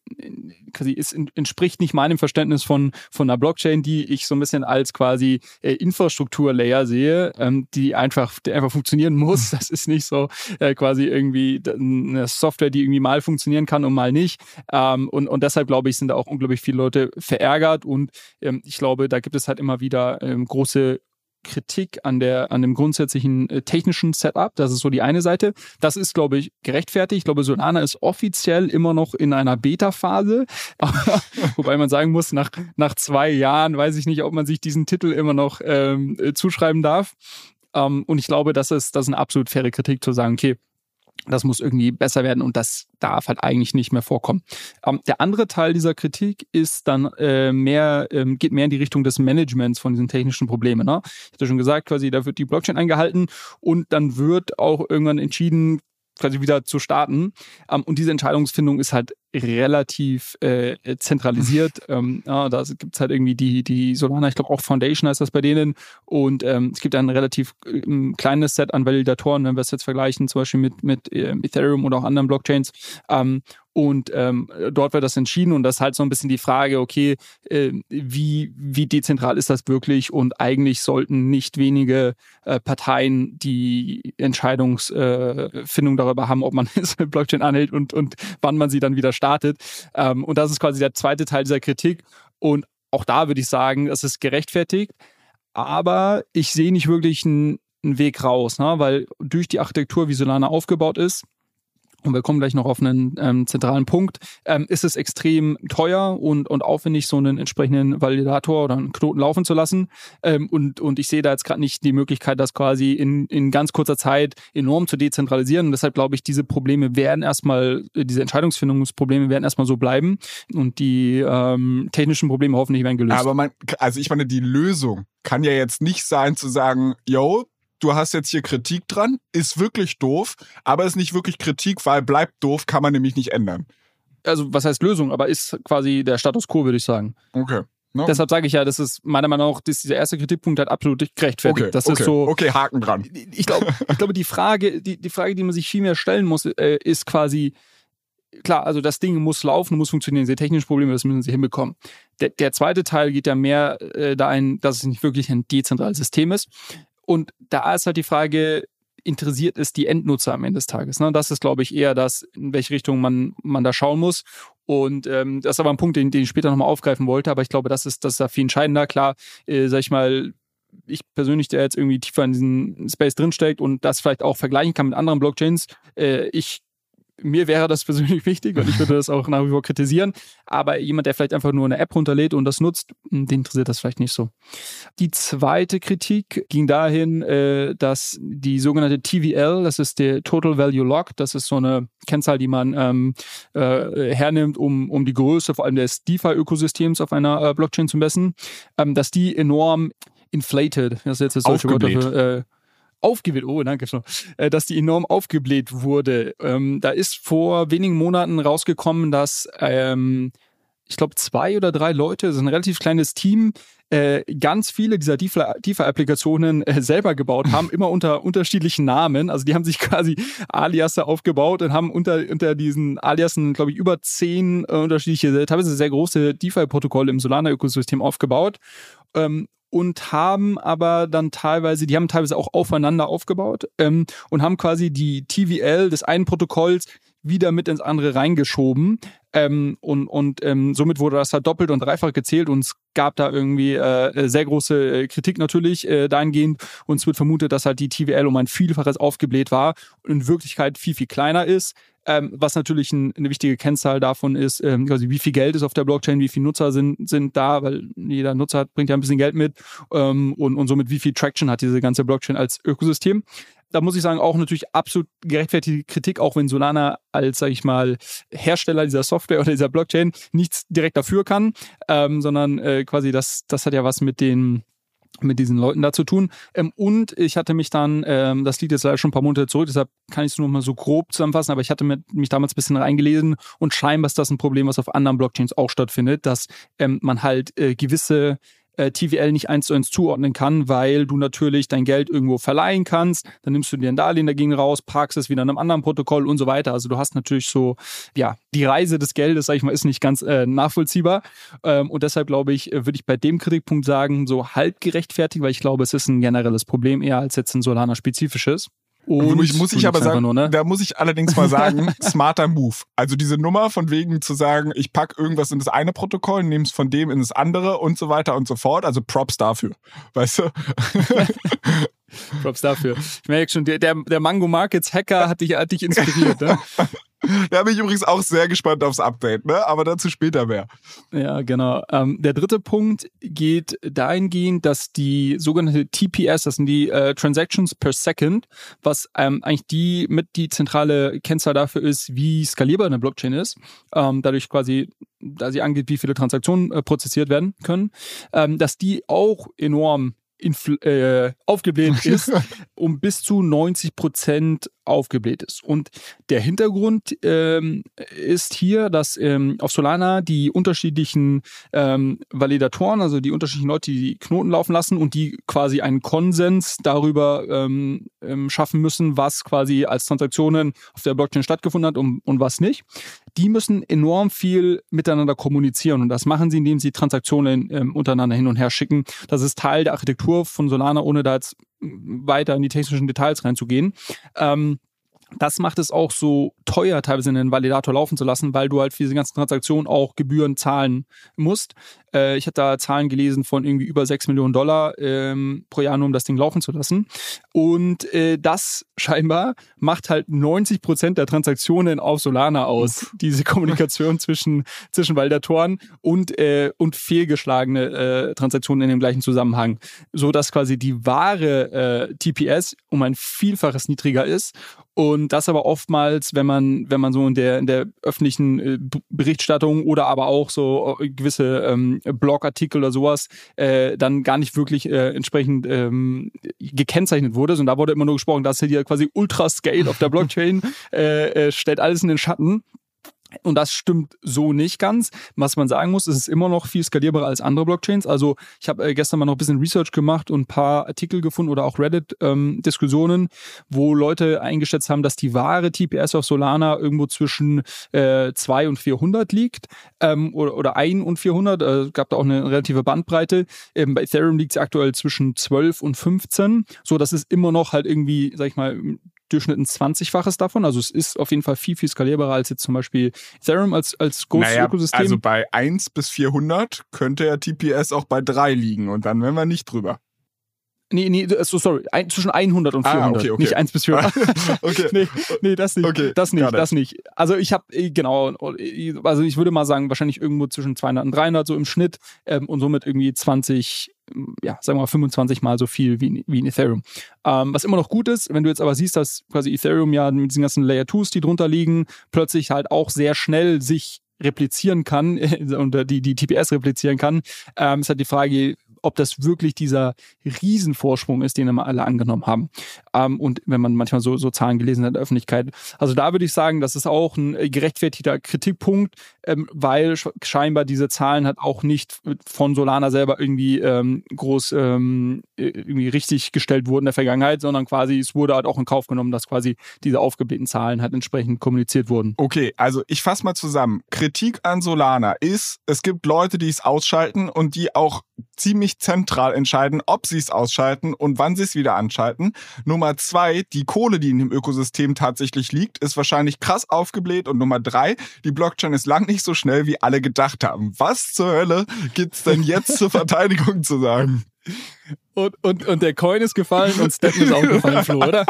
[SPEAKER 2] quasi, es entspricht nicht meinem Verständnis von, von einer Blockchain, die ich so ein bisschen als quasi äh, Infrastrukturlayer sehe, ähm, die einfach, die einfach funktionieren muss. Das ist nicht so äh, quasi irgendwie eine Software, die irgendwie mal funktionieren kann und mal nicht. Ähm, und, und deshalb glaube ich, sind da auch unglaublich viele Leute verärgert und ähm, ich glaube, da gibt es halt immer wieder ähm, große Kritik an der an dem grundsätzlichen äh, technischen Setup. Das ist so die eine Seite. Das ist, glaube ich, gerechtfertigt. Ich glaube, Solana ist offiziell immer noch in einer Beta-Phase. Wobei man sagen muss, nach, nach zwei Jahren weiß ich nicht, ob man sich diesen Titel immer noch ähm, äh, zuschreiben darf. Ähm, und ich glaube, das ist, das ist eine absolut faire Kritik zu sagen, okay, das muss irgendwie besser werden und das darf halt eigentlich nicht mehr vorkommen. Ähm, der andere Teil dieser Kritik ist dann äh, mehr, ähm, geht mehr in die Richtung des Managements von diesen technischen Problemen. Ne? Ich hatte schon gesagt, quasi, da wird die Blockchain eingehalten und dann wird auch irgendwann entschieden, quasi wieder zu starten. Ähm, und diese Entscheidungsfindung ist halt relativ äh, zentralisiert. ähm, ja, da gibt es halt irgendwie die, die Solana, ich glaube auch Foundation heißt das bei denen. Und ähm, es gibt ein relativ äh, kleines Set an Validatoren, wenn wir es jetzt vergleichen, zum Beispiel mit, mit äh, Ethereum oder auch anderen Blockchains. Ähm, und ähm, dort wird das entschieden und das ist halt so ein bisschen die Frage, okay, äh, wie, wie dezentral ist das wirklich? Und eigentlich sollten nicht wenige äh, Parteien die Entscheidungsfindung äh, darüber haben, ob man eine Blockchain anhält und, und wann man sie dann wieder startet. Ähm, und das ist quasi der zweite Teil dieser Kritik. Und auch da würde ich sagen, das ist gerechtfertigt. Aber ich sehe nicht wirklich einen, einen Weg raus, ne? weil durch die Architektur, wie Solana aufgebaut ist, und wir kommen gleich noch auf einen ähm, zentralen Punkt, ähm, ist es extrem teuer und, und aufwendig, so einen entsprechenden Validator oder einen Knoten laufen zu lassen. Ähm, und, und ich sehe da jetzt gerade nicht die Möglichkeit, das quasi in, in ganz kurzer Zeit enorm zu dezentralisieren. Und deshalb glaube ich, diese Probleme werden erstmal, äh, diese Entscheidungsfindungsprobleme werden erstmal so bleiben und die ähm, technischen Probleme hoffentlich werden gelöst.
[SPEAKER 1] Aber man, also ich meine, die Lösung kann ja jetzt nicht sein zu sagen, yo, du hast jetzt hier Kritik dran, ist wirklich doof, aber ist nicht wirklich Kritik, weil bleibt doof, kann man nämlich nicht ändern.
[SPEAKER 2] Also was heißt Lösung, aber ist quasi der Status quo, würde ich sagen.
[SPEAKER 1] Okay.
[SPEAKER 2] No. Deshalb sage ich ja, das ist meiner Meinung nach, dieser erste Kritikpunkt halt absolut gerechtfertigt.
[SPEAKER 1] Okay,
[SPEAKER 2] das
[SPEAKER 1] okay,
[SPEAKER 2] ist so.
[SPEAKER 1] Okay, Haken dran.
[SPEAKER 2] Ich glaube, ich glaube, die Frage, die, die Frage, die man sich viel mehr stellen muss, äh, ist quasi, klar, also das Ding muss laufen, muss funktionieren. Diese technischen Probleme, das müssen sie hinbekommen. Der, der zweite Teil geht ja mehr äh, dahin, dass es nicht wirklich ein dezentrales System ist. Und da ist halt die Frage, interessiert es die Endnutzer am Ende des Tages? Ne? Das ist, glaube ich, eher das, in welche Richtung man, man da schauen muss. Und ähm, das ist aber ein Punkt, den, den ich später nochmal aufgreifen wollte. Aber ich glaube, das ist, das ist da viel entscheidender. Klar, äh, sag ich mal, ich persönlich, der jetzt irgendwie tiefer in diesem Space drinsteckt und das vielleicht auch vergleichen kann mit anderen Blockchains, äh, ich mir wäre das persönlich wichtig und ich würde das auch nach wie vor kritisieren. Aber jemand, der vielleicht einfach nur eine App runterlädt und das nutzt, hm, den interessiert das vielleicht nicht so. Die zweite Kritik ging dahin, äh, dass die sogenannte TVL, das ist der Total Value Lock, das ist so eine Kennzahl, die man ähm, äh, hernimmt, um, um die Größe vor allem des DeFi-Ökosystems auf einer äh, Blockchain zu messen, ähm, dass die enorm inflated, das ist jetzt das deutsche Wort dafür, äh, aufgebläht, oh, danke schon, äh, dass die enorm aufgebläht wurde. Ähm, da ist vor wenigen Monaten rausgekommen, dass ähm, ich glaube zwei oder drei Leute, das ist ein relativ kleines Team, äh, ganz viele dieser DeFi-Applikationen äh, selber gebaut haben, immer unter unterschiedlichen Namen. Also die haben sich quasi Aliasse aufgebaut und haben unter, unter diesen Aliasen, glaube ich, über zehn äh, unterschiedliche, teilweise sehr große DeFi-Protokolle im Solana-Ökosystem aufgebaut. Ähm, und haben aber dann teilweise, die haben teilweise auch aufeinander aufgebaut ähm, und haben quasi die TVL des einen Protokolls wieder mit ins andere reingeschoben. Ähm, und und ähm, somit wurde das halt doppelt und dreifach gezählt und es gab da irgendwie äh, sehr große äh, Kritik natürlich äh, dahingehend. Und es wird vermutet, dass halt die TVL um ein Vielfaches aufgebläht war und in Wirklichkeit viel, viel kleiner ist. Ähm, was natürlich ein, eine wichtige Kennzahl davon ist, ähm, quasi wie viel Geld ist auf der Blockchain, wie viele Nutzer sind, sind da, weil jeder Nutzer bringt ja ein bisschen Geld mit ähm, und, und somit wie viel Traction hat diese ganze Blockchain als Ökosystem. Da muss ich sagen, auch natürlich absolut gerechtfertigte Kritik, auch wenn Solana als, sag ich mal, Hersteller dieser Software oder dieser Blockchain nichts direkt dafür kann, ähm, sondern äh, quasi das, das hat ja was mit den mit diesen Leuten da zu tun. Ähm, und ich hatte mich dann, ähm, das liegt jetzt leider schon ein paar Monate zurück, deshalb kann ich es nur mal so grob zusammenfassen, aber ich hatte mit, mich damals ein bisschen reingelesen und scheinbar ist das ein Problem, was auf anderen Blockchains auch stattfindet, dass ähm, man halt äh, gewisse äh, TVL nicht eins zu eins zuordnen kann, weil du natürlich dein Geld irgendwo verleihen kannst, dann nimmst du dir ein Darlehen dagegen raus, parkst es wieder in einem anderen Protokoll und so weiter. Also du hast natürlich so, ja, die Reise des Geldes, sag ich mal, ist nicht ganz äh, nachvollziehbar. Ähm, und deshalb glaube ich, würde ich bei dem Kritikpunkt sagen, so halb gerechtfertigt, weil ich glaube, es ist ein generelles Problem eher als jetzt ein Solana-spezifisches.
[SPEAKER 1] Und muss, muss ich aber sagen, nur, ne? da muss ich allerdings mal sagen, smarter Move. Also diese Nummer von wegen zu sagen, ich pack irgendwas in das eine Protokoll, nehme es von dem in das andere und so weiter und so fort. Also Props dafür. Weißt du?
[SPEAKER 2] Props dafür. Ich merke schon, der, der Mango Markets Hacker hat dich, hat dich inspiriert. Ne?
[SPEAKER 1] Da bin ich übrigens auch sehr gespannt aufs Update, ne? aber dazu später mehr.
[SPEAKER 2] Ja, genau. Ähm, der dritte Punkt geht dahingehend, dass die sogenannte TPS, das sind die äh, Transactions per Second, was ähm, eigentlich die mit die zentrale Kennzahl dafür ist, wie skalierbar eine Blockchain ist, ähm, dadurch quasi, da sie angeht, wie viele Transaktionen äh, prozessiert werden können, ähm, dass die auch enorm äh, aufgebläht ist, um bis zu 90 Prozent aufgebläht ist. Und der Hintergrund ähm, ist hier, dass ähm, auf Solana die unterschiedlichen ähm, Validatoren, also die unterschiedlichen Leute, die, die Knoten laufen lassen und die quasi einen Konsens darüber ähm, ähm, schaffen müssen, was quasi als Transaktionen auf der Blockchain stattgefunden hat und, und was nicht. Die müssen enorm viel miteinander kommunizieren und das machen sie, indem sie Transaktionen ähm, untereinander hin und her schicken. Das ist Teil der Architektur von Solana, ohne da jetzt weiter in die technischen Details reinzugehen. Ähm, das macht es auch so teuer, teilweise einen Validator laufen zu lassen, weil du halt für diese ganzen Transaktionen auch Gebühren zahlen musst. Äh, ich habe da Zahlen gelesen von irgendwie über 6 Millionen Dollar ähm, pro Jahr, nur um das Ding laufen zu lassen. Und äh, das scheinbar macht halt 90 Prozent der Transaktionen auf Solana aus. Diese Kommunikation zwischen, zwischen Validatoren und, äh, und fehlgeschlagene äh, Transaktionen in dem gleichen Zusammenhang. So dass quasi die wahre äh, TPS um ein Vielfaches niedriger ist und das aber oftmals, wenn man, wenn man so in der, in der öffentlichen äh, Berichterstattung oder aber auch so äh, gewisse ähm, Blogartikel oder sowas, äh, dann gar nicht wirklich äh, entsprechend ähm, gekennzeichnet wurde. Und da wurde immer nur gesprochen, dass hier quasi Ultra Scale auf der Blockchain äh, äh, stellt alles in den Schatten. Und das stimmt so nicht ganz. Was man sagen muss, es ist immer noch viel skalierbarer als andere Blockchains. Also ich habe äh, gestern mal noch ein bisschen Research gemacht und ein paar Artikel gefunden oder auch Reddit-Diskussionen, ähm, wo Leute eingeschätzt haben, dass die wahre TPS auf Solana irgendwo zwischen äh, 2 und 400 liegt ähm, oder, oder 1 und 400. Äh, gab da auch eine relative Bandbreite. Ähm, bei Ethereum liegt sie aktuell zwischen 12 und 15. So, das ist immer noch halt irgendwie, sag ich mal, Durchschnitt ein 20-faches davon. Also es ist auf jeden Fall viel, viel skalierbarer als jetzt zum Beispiel Ethereum als, als Ghost-Ökosystem.
[SPEAKER 1] Naja, also bei 1 bis 400 könnte ja TPS auch bei 3 liegen und dann wären wir nicht drüber.
[SPEAKER 2] Nee, nee, so, sorry, ein, zwischen 100 und 400, ah, okay, okay. nicht 1 bis 400. okay. nee, nee, das nicht, okay, das nicht, das nicht. Also ich habe, äh, genau, also ich würde mal sagen, wahrscheinlich irgendwo zwischen 200 und 300 so im Schnitt ähm, und somit irgendwie 20, ja, sagen wir mal 25 mal so viel wie, wie in Ethereum. Ähm, was immer noch gut ist, wenn du jetzt aber siehst, dass quasi Ethereum ja mit diesen ganzen Layer 2s, die drunter liegen, plötzlich halt auch sehr schnell sich replizieren kann und die, die TPS replizieren kann, ähm, ist halt die Frage, ob das wirklich dieser Riesenvorsprung ist, den immer alle angenommen haben. Ähm, und wenn man manchmal so, so Zahlen gelesen hat in der Öffentlichkeit. Also da würde ich sagen, das ist auch ein gerechtfertigter Kritikpunkt, ähm, weil scheinbar diese Zahlen halt auch nicht von Solana selber irgendwie ähm, groß ähm, irgendwie richtig gestellt wurden in der Vergangenheit, sondern quasi es wurde halt auch in Kauf genommen, dass quasi diese aufgeblähten Zahlen halt entsprechend kommuniziert wurden.
[SPEAKER 1] Okay, also ich fasse mal zusammen. Kritik an Solana ist, es gibt Leute, die es ausschalten und die auch ziemlich zentral entscheiden, ob sie es ausschalten und wann sie es wieder anschalten. Nummer zwei, die Kohle, die in dem Ökosystem tatsächlich liegt, ist wahrscheinlich krass aufgebläht. Und Nummer drei, die Blockchain ist lang nicht so schnell, wie alle gedacht haben. Was zur Hölle gibt's denn jetzt zur Verteidigung zu sagen?
[SPEAKER 2] Und, und, und der Coin ist gefallen und Steppen ist auch gefallen, Flo, oder?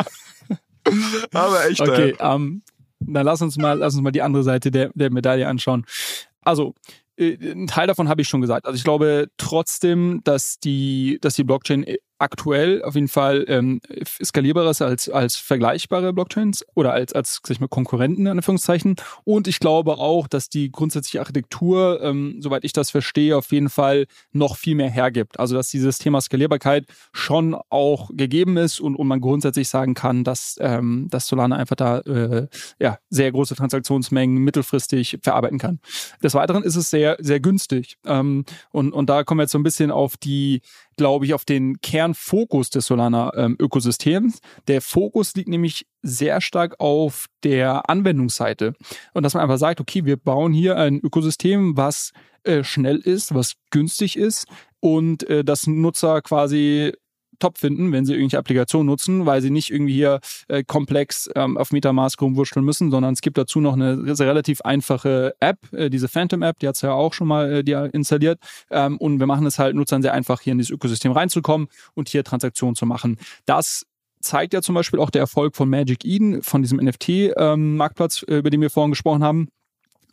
[SPEAKER 1] Aber echt.
[SPEAKER 2] Okay, ähm, dann lass uns mal, lass uns mal die andere Seite der, der Medaille anschauen. Also, äh, ein Teil davon habe ich schon gesagt. Also ich glaube trotzdem, dass die, dass die Blockchain aktuell auf jeden Fall ähm, skalierbarer ist als, als vergleichbare Blockchains oder als, als sag ich mal, Konkurrenten in Anführungszeichen. Und ich glaube auch, dass die grundsätzliche Architektur, ähm, soweit ich das verstehe, auf jeden Fall noch viel mehr hergibt. Also dass dieses Thema Skalierbarkeit schon auch gegeben ist und, und man grundsätzlich sagen kann, dass, ähm, dass Solana einfach da äh, ja, sehr große Transaktionsmengen mittelfristig verarbeiten kann. Des Weiteren ist es sehr, sehr günstig. Ähm, und, und da kommen wir jetzt so ein bisschen auf die, glaube ich, auf den Kernfokus des Solana-Ökosystems. Ähm, der Fokus liegt nämlich sehr stark auf der Anwendungsseite. Und dass man einfach sagt, okay, wir bauen hier ein Ökosystem, was äh, schnell ist, was günstig ist und äh, das Nutzer quasi top finden, wenn sie irgendwelche Applikationen nutzen, weil sie nicht irgendwie hier äh, komplex ähm, auf Metamask rumwurschteln müssen, sondern es gibt dazu noch eine relativ einfache App, äh, diese Phantom App, die hat's ja auch schon mal äh, die installiert. Ähm, und wir machen es halt Nutzern sehr einfach, hier in dieses Ökosystem reinzukommen und hier Transaktionen zu machen. Das zeigt ja zum Beispiel auch der Erfolg von Magic Eden, von diesem NFT-Marktplatz, ähm, über den wir vorhin gesprochen haben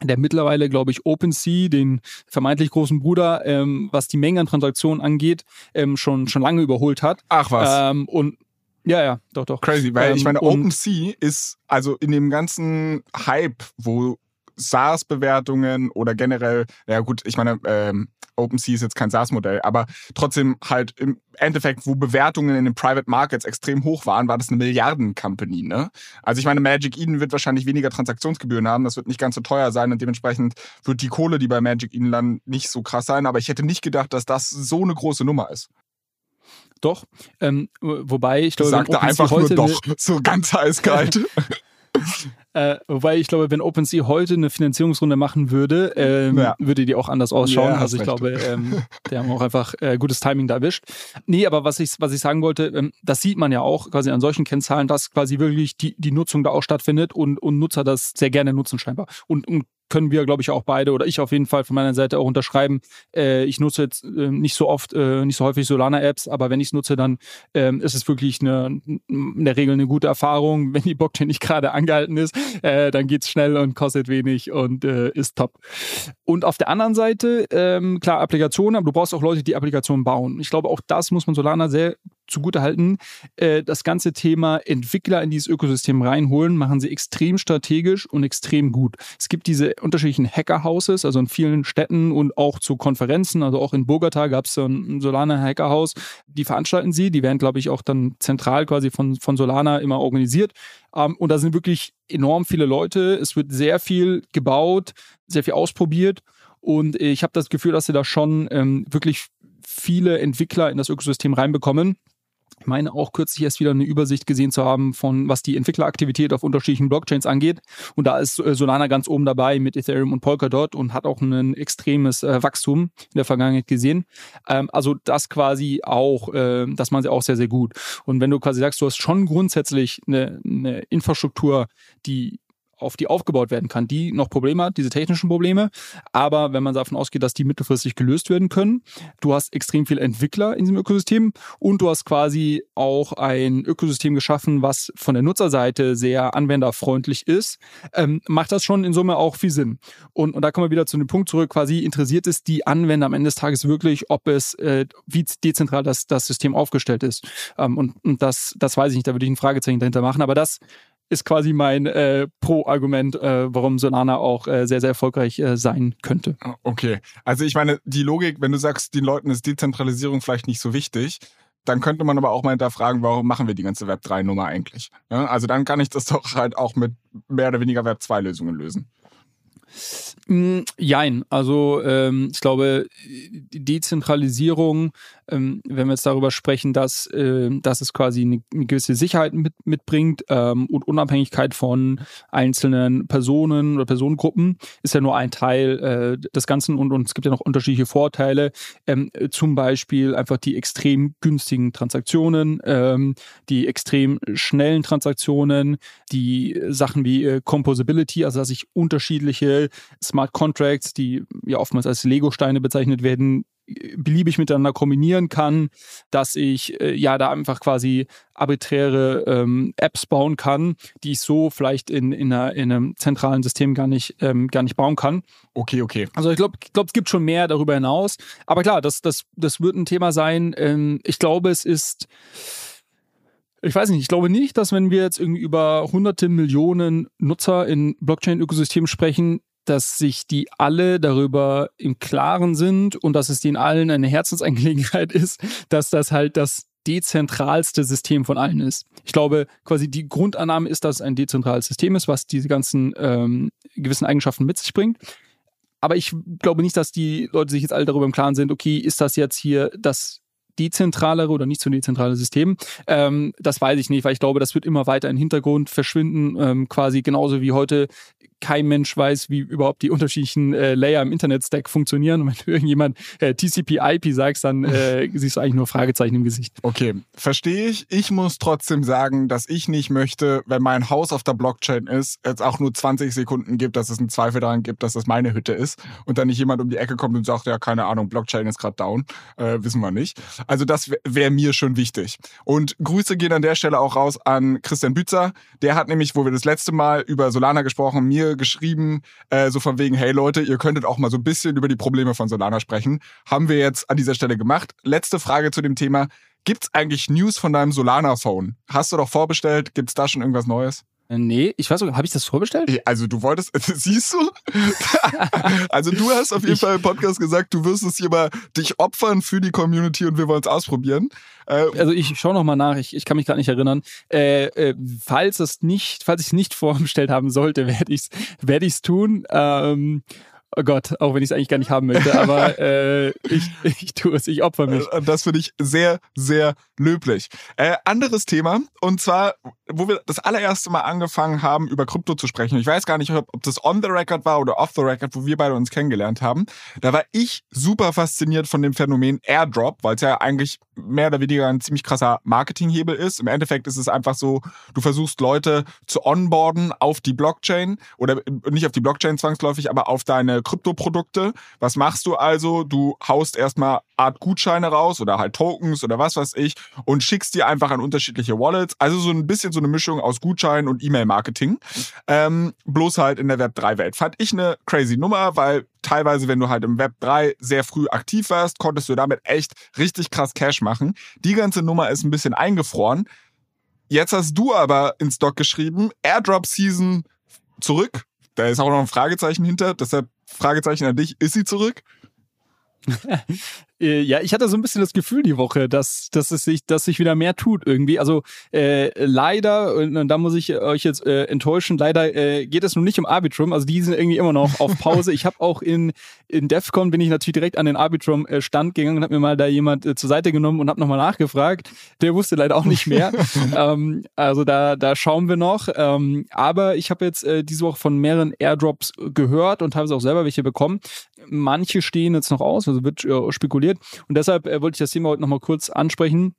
[SPEAKER 2] der mittlerweile, glaube ich, OpenSea, den vermeintlich großen Bruder, ähm, was die Menge an Transaktionen angeht, ähm, schon, schon lange überholt hat.
[SPEAKER 1] Ach was.
[SPEAKER 2] Ähm, und ja, ja, doch, doch.
[SPEAKER 1] Crazy, weil ich ähm, meine, OpenSea ist also in dem ganzen Hype, wo SaaS-Bewertungen oder generell, ja gut, ich meine, ähm, OpenSea ist jetzt kein SaaS-Modell, aber trotzdem halt im Endeffekt, wo Bewertungen in den Private Markets extrem hoch waren, war das eine Milliarden-Company. Ne? Also ich meine, Magic Eden wird wahrscheinlich weniger Transaktionsgebühren haben, das wird nicht ganz so teuer sein und dementsprechend wird die Kohle, die bei Magic Eden landet, nicht so krass sein, aber ich hätte nicht gedacht, dass das so eine große Nummer ist.
[SPEAKER 2] Doch, ähm, wobei ich glaube,
[SPEAKER 1] sagte einfach nur doch, so ganz eiskalt.
[SPEAKER 2] Äh, wobei ich glaube, wenn OpenSea heute eine Finanzierungsrunde machen würde, ähm, ja. würde die auch anders ausschauen. Ja, also ich glaube, ähm, die haben auch einfach äh, gutes Timing da erwischt. Nee, aber was ich, was ich sagen wollte, ähm, das sieht man ja auch quasi an solchen Kennzahlen, dass quasi wirklich die, die Nutzung da auch stattfindet und, und Nutzer das sehr gerne nutzen scheinbar. Und, und können wir, glaube ich, auch beide oder ich auf jeden Fall von meiner Seite auch unterschreiben. Äh, ich nutze jetzt äh, nicht so oft, äh, nicht so häufig Solana-Apps, aber wenn ich es nutze, dann ähm, ist es wirklich eine, in der Regel eine gute Erfahrung. Wenn die Blockchain nicht gerade angehalten ist, äh, dann geht's schnell und kostet wenig und äh, ist top. Und auf der anderen Seite, ähm, klar, Applikationen, aber du brauchst auch Leute, die Applikationen bauen. Ich glaube, auch das muss man Solana sehr zugutehalten, äh, das ganze Thema Entwickler in dieses Ökosystem reinholen, machen sie extrem strategisch und extrem gut. Es gibt diese unterschiedlichen Hackerhouses, also in vielen Städten und auch zu Konferenzen, also auch in Bogota gab es so ein Solana Hackerhaus, die veranstalten sie, die werden, glaube ich, auch dann zentral quasi von, von Solana immer organisiert. Ähm, und da sind wirklich enorm viele Leute, es wird sehr viel gebaut, sehr viel ausprobiert. Und ich habe das Gefühl, dass sie da schon ähm, wirklich viele Entwickler in das Ökosystem reinbekommen ich meine auch kürzlich erst wieder eine Übersicht gesehen zu haben von was die Entwickleraktivität auf unterschiedlichen Blockchains angeht. Und da ist äh, Solana ganz oben dabei mit Ethereum und Polkadot und hat auch ein extremes äh, Wachstum in der Vergangenheit gesehen. Ähm, also das quasi auch, äh, das machen sie auch sehr, sehr gut. Und wenn du quasi sagst, du hast schon grundsätzlich eine, eine Infrastruktur, die auf die aufgebaut werden kann, die noch Probleme hat, diese technischen Probleme. Aber wenn man davon ausgeht, dass die mittelfristig gelöst werden können, du hast extrem viele Entwickler in diesem Ökosystem und du hast quasi auch ein Ökosystem geschaffen, was von der Nutzerseite sehr anwenderfreundlich ist, ähm, macht das schon in Summe auch viel Sinn. Und, und da kommen wir wieder zu dem Punkt zurück, quasi interessiert es die Anwender am Ende des Tages wirklich, ob es, äh, wie dezentral das, das System aufgestellt ist. Ähm, und, und das, das weiß ich nicht, da würde ich ein Fragezeichen dahinter machen. Aber das ist quasi mein äh, Pro-Argument, äh, warum Solana auch äh, sehr, sehr erfolgreich äh, sein könnte.
[SPEAKER 1] Ah, okay. Also ich meine, die Logik, wenn du sagst, den Leuten ist Dezentralisierung vielleicht nicht so wichtig, dann könnte man aber auch mal hinterfragen, warum machen wir die ganze Web3-Nummer eigentlich? Ja, also dann kann ich das doch halt auch mit mehr oder weniger Web2-Lösungen lösen.
[SPEAKER 2] Mm, jein, also ähm, ich glaube, Dezentralisierung ähm, wenn wir jetzt darüber sprechen, dass, äh, dass es quasi eine, eine gewisse Sicherheit mit, mitbringt ähm, und Unabhängigkeit von einzelnen Personen oder Personengruppen, ist ja nur ein Teil äh, des Ganzen. Und, und es gibt ja noch unterschiedliche Vorteile, ähm, zum Beispiel einfach die extrem günstigen Transaktionen, ähm, die extrem schnellen Transaktionen, die Sachen wie äh, Composability, also dass ich unterschiedliche Smart Contracts, die ja oftmals als Lego-Steine bezeichnet werden, beliebig miteinander kombinieren kann, dass ich äh, ja da einfach quasi arbiträre ähm, Apps bauen kann, die ich so vielleicht in, in, einer, in einem zentralen System gar nicht, ähm, gar nicht bauen kann.
[SPEAKER 1] Okay, okay.
[SPEAKER 2] Also ich glaube, ich glaub, es gibt schon mehr darüber hinaus. Aber klar, das, das, das wird ein Thema sein. Ähm, ich glaube, es ist ich weiß nicht, ich glaube nicht, dass wenn wir jetzt irgendwie über hunderte Millionen Nutzer in Blockchain-Ökosystemen sprechen, dass sich die alle darüber im Klaren sind und dass es denen allen eine Herzensangelegenheit ist, dass das halt das dezentralste System von allen ist. Ich glaube, quasi die Grundannahme ist, dass es ein dezentrales System ist, was diese ganzen ähm, gewissen Eigenschaften mit sich bringt. Aber ich glaube nicht, dass die Leute sich jetzt alle darüber im Klaren sind, okay, ist das jetzt hier das dezentralere oder nicht so dezentrale System. Ähm, das weiß ich nicht, weil ich glaube, das wird immer weiter in den Hintergrund verschwinden, ähm, quasi genauso wie heute kein Mensch weiß, wie überhaupt die unterschiedlichen äh, Layer im Internet-Stack funktionieren. Und wenn du irgendjemand äh, TCP/IP sagst, dann äh, siehst du eigentlich nur Fragezeichen im Gesicht.
[SPEAKER 1] Okay, verstehe ich. Ich muss trotzdem sagen, dass ich nicht möchte, wenn mein Haus auf der Blockchain ist, es auch nur 20 Sekunden gibt, dass es einen Zweifel daran gibt, dass das meine Hütte ist und dann nicht jemand um die Ecke kommt und sagt, ja, keine Ahnung, Blockchain ist gerade down. Äh, wissen wir nicht. Also das wäre wär mir schon wichtig. Und Grüße gehen an der Stelle auch raus an Christian Bützer. Der hat nämlich, wo wir das letzte Mal über Solana gesprochen, mir geschrieben, äh, so von wegen, hey Leute, ihr könntet auch mal so ein bisschen über die Probleme von Solana sprechen. Haben wir jetzt an dieser Stelle gemacht. Letzte Frage zu dem Thema. Gibt's eigentlich News von deinem Solana-Phone? Hast du doch vorbestellt? Gibt's da schon irgendwas Neues?
[SPEAKER 2] Äh, nee, ich weiß nicht, habe ich das vorbestellt?
[SPEAKER 1] Also du wolltest, siehst du? also du hast auf jeden ich, Fall im Podcast gesagt, du wirst es hier mal dich opfern für die Community und wir wollen es ausprobieren.
[SPEAKER 2] Äh, also ich schaue nochmal nach, ich, ich kann mich gerade nicht erinnern. Äh, äh, falls es nicht, falls ich es nicht vorbestellt haben sollte, werde ich es werd ich's tun. Ähm, Oh Gott, auch wenn ich es eigentlich gar nicht haben möchte, aber äh, ich, ich tue es, ich opfer mich.
[SPEAKER 1] Äh, das finde ich sehr, sehr löblich. Äh, anderes Thema, und zwar, wo wir das allererste Mal angefangen haben, über Krypto zu sprechen. Ich weiß gar nicht, ob, ob das on the record war oder off the record, wo wir beide uns kennengelernt haben. Da war ich super fasziniert von dem Phänomen Airdrop, weil es ja eigentlich mehr oder weniger ein ziemlich krasser Marketinghebel ist. Im Endeffekt ist es einfach so, du versuchst Leute zu onboarden auf die Blockchain oder nicht auf die Blockchain zwangsläufig, aber auf deine Kryptoprodukte. Was machst du also? Du haust erstmal Art Gutscheine raus oder halt Tokens oder was weiß ich und schickst die einfach an unterschiedliche Wallets. Also so ein bisschen so eine Mischung aus Gutscheinen und E-Mail-Marketing. Ähm, bloß halt in der Web3-Welt. Fand ich eine crazy Nummer, weil teilweise, wenn du halt im Web 3 sehr früh aktiv warst, konntest du damit echt richtig krass Cash machen. Die ganze Nummer ist ein bisschen eingefroren. Jetzt hast du aber in Stock geschrieben, Airdrop Season zurück. Da ist auch noch ein Fragezeichen hinter. Deshalb Fragezeichen an dich. Ist sie zurück?
[SPEAKER 2] Äh, ja, ich hatte so ein bisschen das Gefühl die Woche, dass, dass es sich, dass sich wieder mehr tut irgendwie. Also äh, leider, und, da muss ich euch jetzt äh, enttäuschen, leider äh, geht es nun nicht um Arbitrum. Also die sind irgendwie immer noch auf Pause. ich habe auch in, in DEFCON bin ich natürlich direkt an den Arbitrum-Stand gegangen und habe mir mal da jemand äh, zur Seite genommen und habe nochmal nachgefragt. Der wusste leider auch nicht mehr. ähm, also da, da schauen wir noch. Ähm, aber ich habe jetzt äh, diese Woche von mehreren Airdrops gehört und habe auch selber welche bekommen. Manche stehen jetzt noch aus, also wird äh, spekuliert etabliert. Und deshalb äh, wollte ich das Thema heute nochmal kurz ansprechen.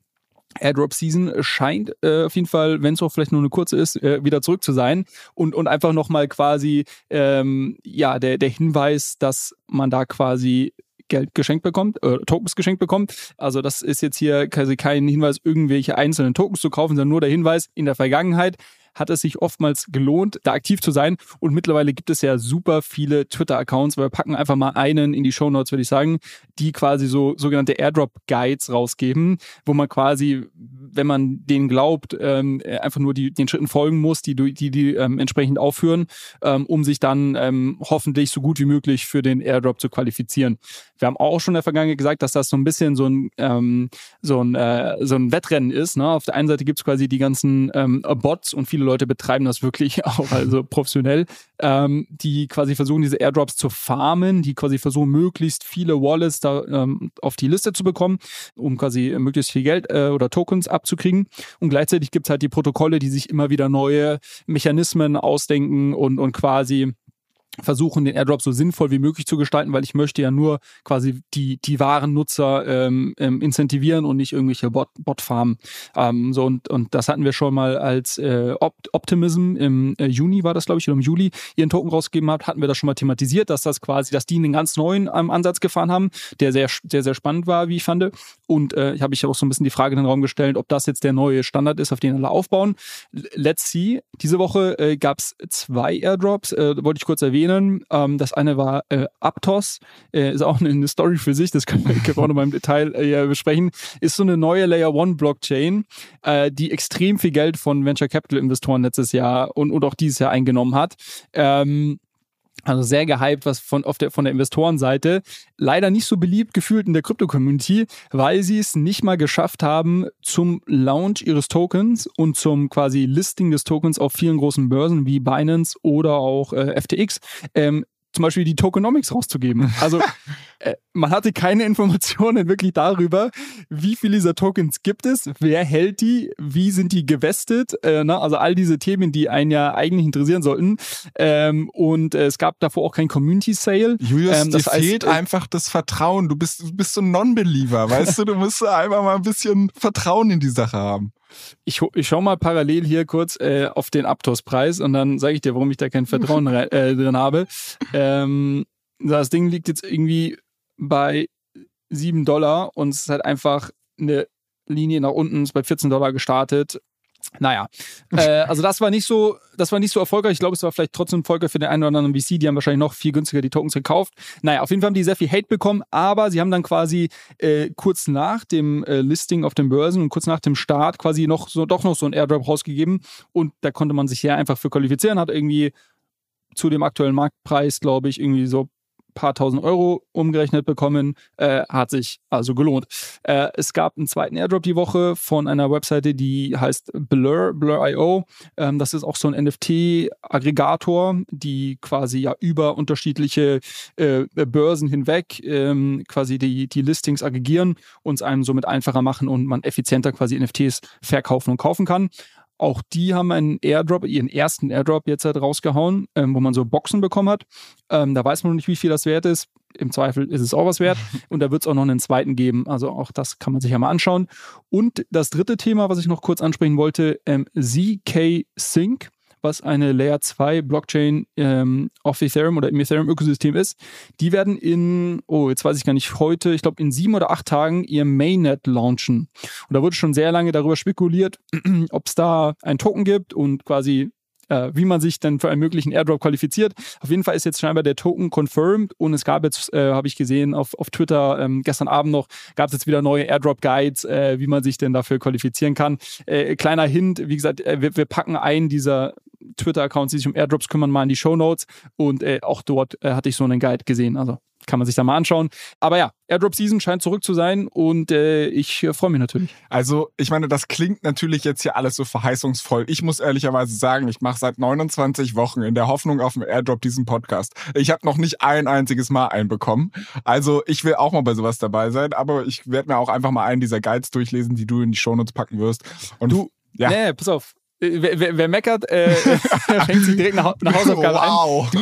[SPEAKER 2] Airdrop Season scheint äh, auf jeden Fall, wenn es auch vielleicht nur eine kurze ist, äh, wieder zurück zu sein und, und einfach nochmal quasi ähm, ja der, der Hinweis, dass man da quasi Geld geschenkt bekommt, äh, Tokens geschenkt bekommt. Also das ist jetzt hier quasi kein Hinweis, irgendwelche einzelnen Tokens zu kaufen, sondern nur der Hinweis, in der Vergangenheit hat es sich oftmals gelohnt, da aktiv zu sein. Und mittlerweile gibt es ja super viele Twitter-Accounts. Wir packen einfach mal einen in die Show Notes, würde ich sagen, die quasi so sogenannte Airdrop-Guides rausgeben, wo man quasi, wenn man denen glaubt, ähm, einfach nur die, den Schritten folgen muss, die die, die ähm, entsprechend aufführen, ähm, um sich dann ähm, hoffentlich so gut wie möglich für den Airdrop zu qualifizieren. Wir haben auch schon in der Vergangenheit gesagt, dass das so ein bisschen so ein, ähm, so ein, äh, so ein Wettrennen ist. Ne? Auf der einen Seite gibt es quasi die ganzen ähm, Bots und viele Leute betreiben das wirklich auch also professionell, ähm, die quasi versuchen, diese Airdrops zu farmen, die quasi versuchen, möglichst viele Wallets da ähm, auf die Liste zu bekommen, um quasi möglichst viel Geld äh, oder Tokens abzukriegen. Und gleichzeitig gibt es halt die Protokolle, die sich immer wieder neue Mechanismen ausdenken und, und quasi versuchen, den Airdrop so sinnvoll wie möglich zu gestalten, weil ich möchte ja nur quasi die, die wahren Nutzer ähm, ähm, incentivieren und nicht irgendwelche Bot, Bot-Farmen. Ähm, so und, und das hatten wir schon mal als äh, Opt Optimism im äh, Juni war das, glaube ich, oder im Juli ihren Token rausgegeben hat, hatten wir das schon mal thematisiert, dass das quasi, dass die einen ganz neuen ähm, Ansatz gefahren haben, der sehr, sehr, sehr spannend war, wie ich fand. Und äh, ich habe ich auch so ein bisschen die Frage in den Raum gestellt, ob das jetzt der neue Standard ist, auf den alle aufbauen. Let's see. Diese Woche äh, gab es zwei Airdrops, äh, wollte ich kurz erwähnen erwähnen. Ähm, das eine war äh, Aptos, äh, ist auch eine, Story für sich, das können wir, können wir auch noch mal im Detail äh, besprechen. Ist so eine neue Layer One Blockchain, äh, die extrem viel Geld von Venture Capital Investoren letztes Jahr und, und auch dieses Jahr eingenommen hat. Ähm, also sehr gehypt, was von, auf der, von der Investorenseite. Leider nicht so beliebt gefühlt in der Krypto-Community, weil sie es nicht mal geschafft haben, zum Launch ihres Tokens und zum quasi Listing des Tokens auf vielen großen Börsen wie Binance oder auch äh, FTX ähm, zum Beispiel die Tokenomics rauszugeben. Also äh, man hatte keine Informationen wirklich darüber, wie viele dieser Tokens gibt es, wer hält die, wie sind die gewestet, äh, ne? also all diese Themen, die einen ja eigentlich interessieren sollten. Ähm, und äh, es gab davor auch kein Community Sale.
[SPEAKER 1] Julius, ähm, das dir heißt, fehlt äh, einfach das Vertrauen. Du bist, du bist so ein Non-Believer, weißt du? Du musst einfach mal ein bisschen Vertrauen in die Sache haben.
[SPEAKER 2] Ich, ich schaue mal parallel hier kurz äh, auf den Aptos-Preis und dann sage ich dir, warum ich da kein Vertrauen äh, drin habe. Ähm, das Ding liegt jetzt irgendwie bei 7 Dollar und es ist halt einfach eine Linie nach unten, ist bei 14 Dollar gestartet. Naja, äh, also das war nicht so, das war nicht so erfolgreich. Ich glaube, es war vielleicht trotzdem erfolgreich für den einen oder anderen VC. Die haben wahrscheinlich noch viel günstiger die Tokens gekauft. Naja, auf jeden Fall haben die sehr viel Hate bekommen, aber sie haben dann quasi äh, kurz nach dem äh, Listing auf den Börsen und kurz nach dem Start quasi noch so doch noch so ein Airdrop rausgegeben und da konnte man sich ja einfach für qualifizieren, hat irgendwie zu dem aktuellen Marktpreis, glaube ich, irgendwie so paar tausend Euro umgerechnet bekommen. Äh, hat sich also gelohnt. Äh, es gab einen zweiten Airdrop die Woche von einer Webseite, die heißt Blur, Blur.io. Ähm, das ist auch so ein NFT-Aggregator, die quasi ja über unterschiedliche äh, Börsen hinweg ähm, quasi die, die Listings aggregieren und es einem somit einfacher machen und man effizienter quasi NFTs verkaufen und kaufen kann. Auch die haben einen Airdrop, ihren ersten Airdrop jetzt halt rausgehauen, ähm, wo man so Boxen bekommen hat. Ähm, da weiß man noch nicht, wie viel das wert ist. Im Zweifel ist es auch was wert. Und da wird es auch noch einen zweiten geben. Also auch das kann man sich ja mal anschauen. Und das dritte Thema, was ich noch kurz ansprechen wollte, ähm, ZK Sync was eine Layer 2 Blockchain ähm, auf Ethereum oder im Ethereum-Ökosystem ist, die werden in, oh, jetzt weiß ich gar nicht, heute, ich glaube in sieben oder acht Tagen ihr Mainnet launchen. Und da wurde schon sehr lange darüber spekuliert, ob es da einen Token gibt und quasi äh, wie man sich dann für einen möglichen Airdrop qualifiziert. Auf jeden Fall ist jetzt scheinbar der Token confirmed und es gab jetzt, äh, habe ich gesehen auf, auf Twitter ähm, gestern Abend noch, gab es jetzt wieder neue Airdrop-Guides, äh, wie man sich denn dafür qualifizieren kann. Äh, kleiner Hint, wie gesagt, äh, wir, wir packen einen dieser Twitter-Accounts, die sich um Airdrops kümmern, mal in die Show Notes. Und äh, auch dort äh, hatte ich so einen Guide gesehen. Also kann man sich da mal anschauen. Aber ja, Airdrop Season scheint zurück zu sein und äh, ich äh, freue mich natürlich.
[SPEAKER 1] Also, ich meine, das klingt natürlich jetzt hier alles so verheißungsvoll. Ich muss ehrlicherweise sagen, ich mache seit 29 Wochen in der Hoffnung auf einen Airdrop diesen Podcast. Ich habe noch nicht ein einziges Mal einen bekommen. Also, ich will auch mal bei sowas dabei sein, aber ich werde mir auch einfach mal einen dieser Guides durchlesen, die du in die Shownotes packen wirst.
[SPEAKER 2] Und du, ja. Nee, pass auf. Wer, wer, wer, meckert, äh, fängt sich direkt nach, nach Hausaufgabe wow. ein.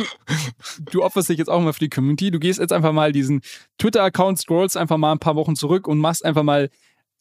[SPEAKER 2] Du, du opferst dich jetzt auch mal für die Community. Du gehst jetzt einfach mal diesen Twitter-Account, scrollst einfach mal ein paar Wochen zurück und machst einfach mal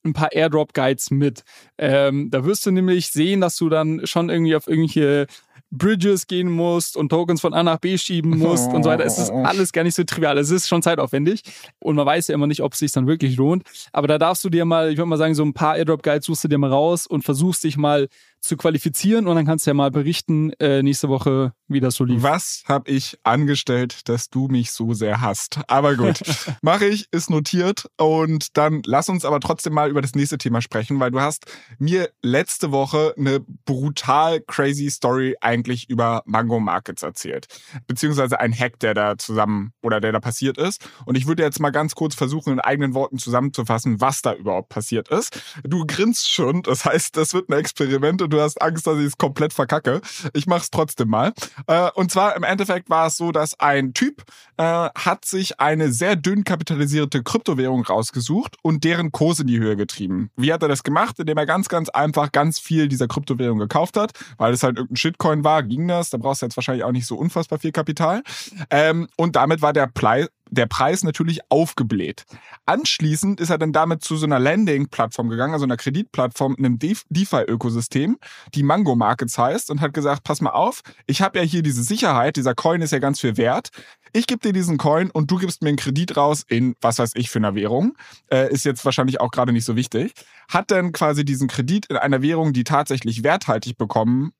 [SPEAKER 2] ein paar Airdrop-Guides mit. Ähm, da wirst du nämlich sehen, dass du dann schon irgendwie auf irgendwelche Bridges gehen musst und Tokens von A nach B schieben musst und so weiter. Es ist alles gar nicht so trivial. Es ist schon zeitaufwendig und man weiß ja immer nicht, ob es sich dann wirklich lohnt. Aber da darfst du dir mal, ich würde mal sagen, so ein paar Airdrop-Guides suchst du dir mal raus und versuchst dich mal zu qualifizieren und dann kannst du ja mal berichten äh, nächste Woche, wie das so lief.
[SPEAKER 1] Was habe ich angestellt, dass du mich so sehr hast? Aber gut, mache ich, ist notiert und dann lass uns aber trotzdem mal über das nächste Thema sprechen, weil du hast mir letzte Woche eine brutal crazy Story eigentlich über Mango Markets erzählt, beziehungsweise ein Hack, der da zusammen oder der da passiert ist und ich würde jetzt mal ganz kurz versuchen, in eigenen Worten zusammenzufassen, was da überhaupt passiert ist. Du grinst schon, das heißt, das wird ein Experiment und du hast Angst, dass ich es komplett verkacke. Ich mach's trotzdem mal. Äh, und zwar im Endeffekt war es so, dass ein Typ äh, hat sich eine sehr dünn kapitalisierte Kryptowährung rausgesucht und deren Kurs in die Höhe getrieben. Wie hat er das gemacht? Indem er ganz, ganz einfach ganz viel dieser Kryptowährung gekauft hat, weil es halt irgendein Shitcoin war, ging das. Da brauchst du jetzt wahrscheinlich auch nicht so unfassbar viel Kapital. Ähm, und damit war der Preis der Preis natürlich aufgebläht. Anschließend ist er dann damit zu so einer Landing-Plattform gegangen, also einer Kreditplattform in einem DeFi-Ökosystem, die Mango Markets heißt, und hat gesagt, pass mal auf, ich habe ja hier diese Sicherheit, dieser Coin ist ja ganz viel wert. Ich gebe dir diesen Coin und du gibst mir einen Kredit raus in, was weiß ich, für eine Währung. Äh, ist jetzt wahrscheinlich auch gerade nicht so wichtig. Hat dann quasi diesen Kredit in einer Währung, die tatsächlich werthaltig bekommen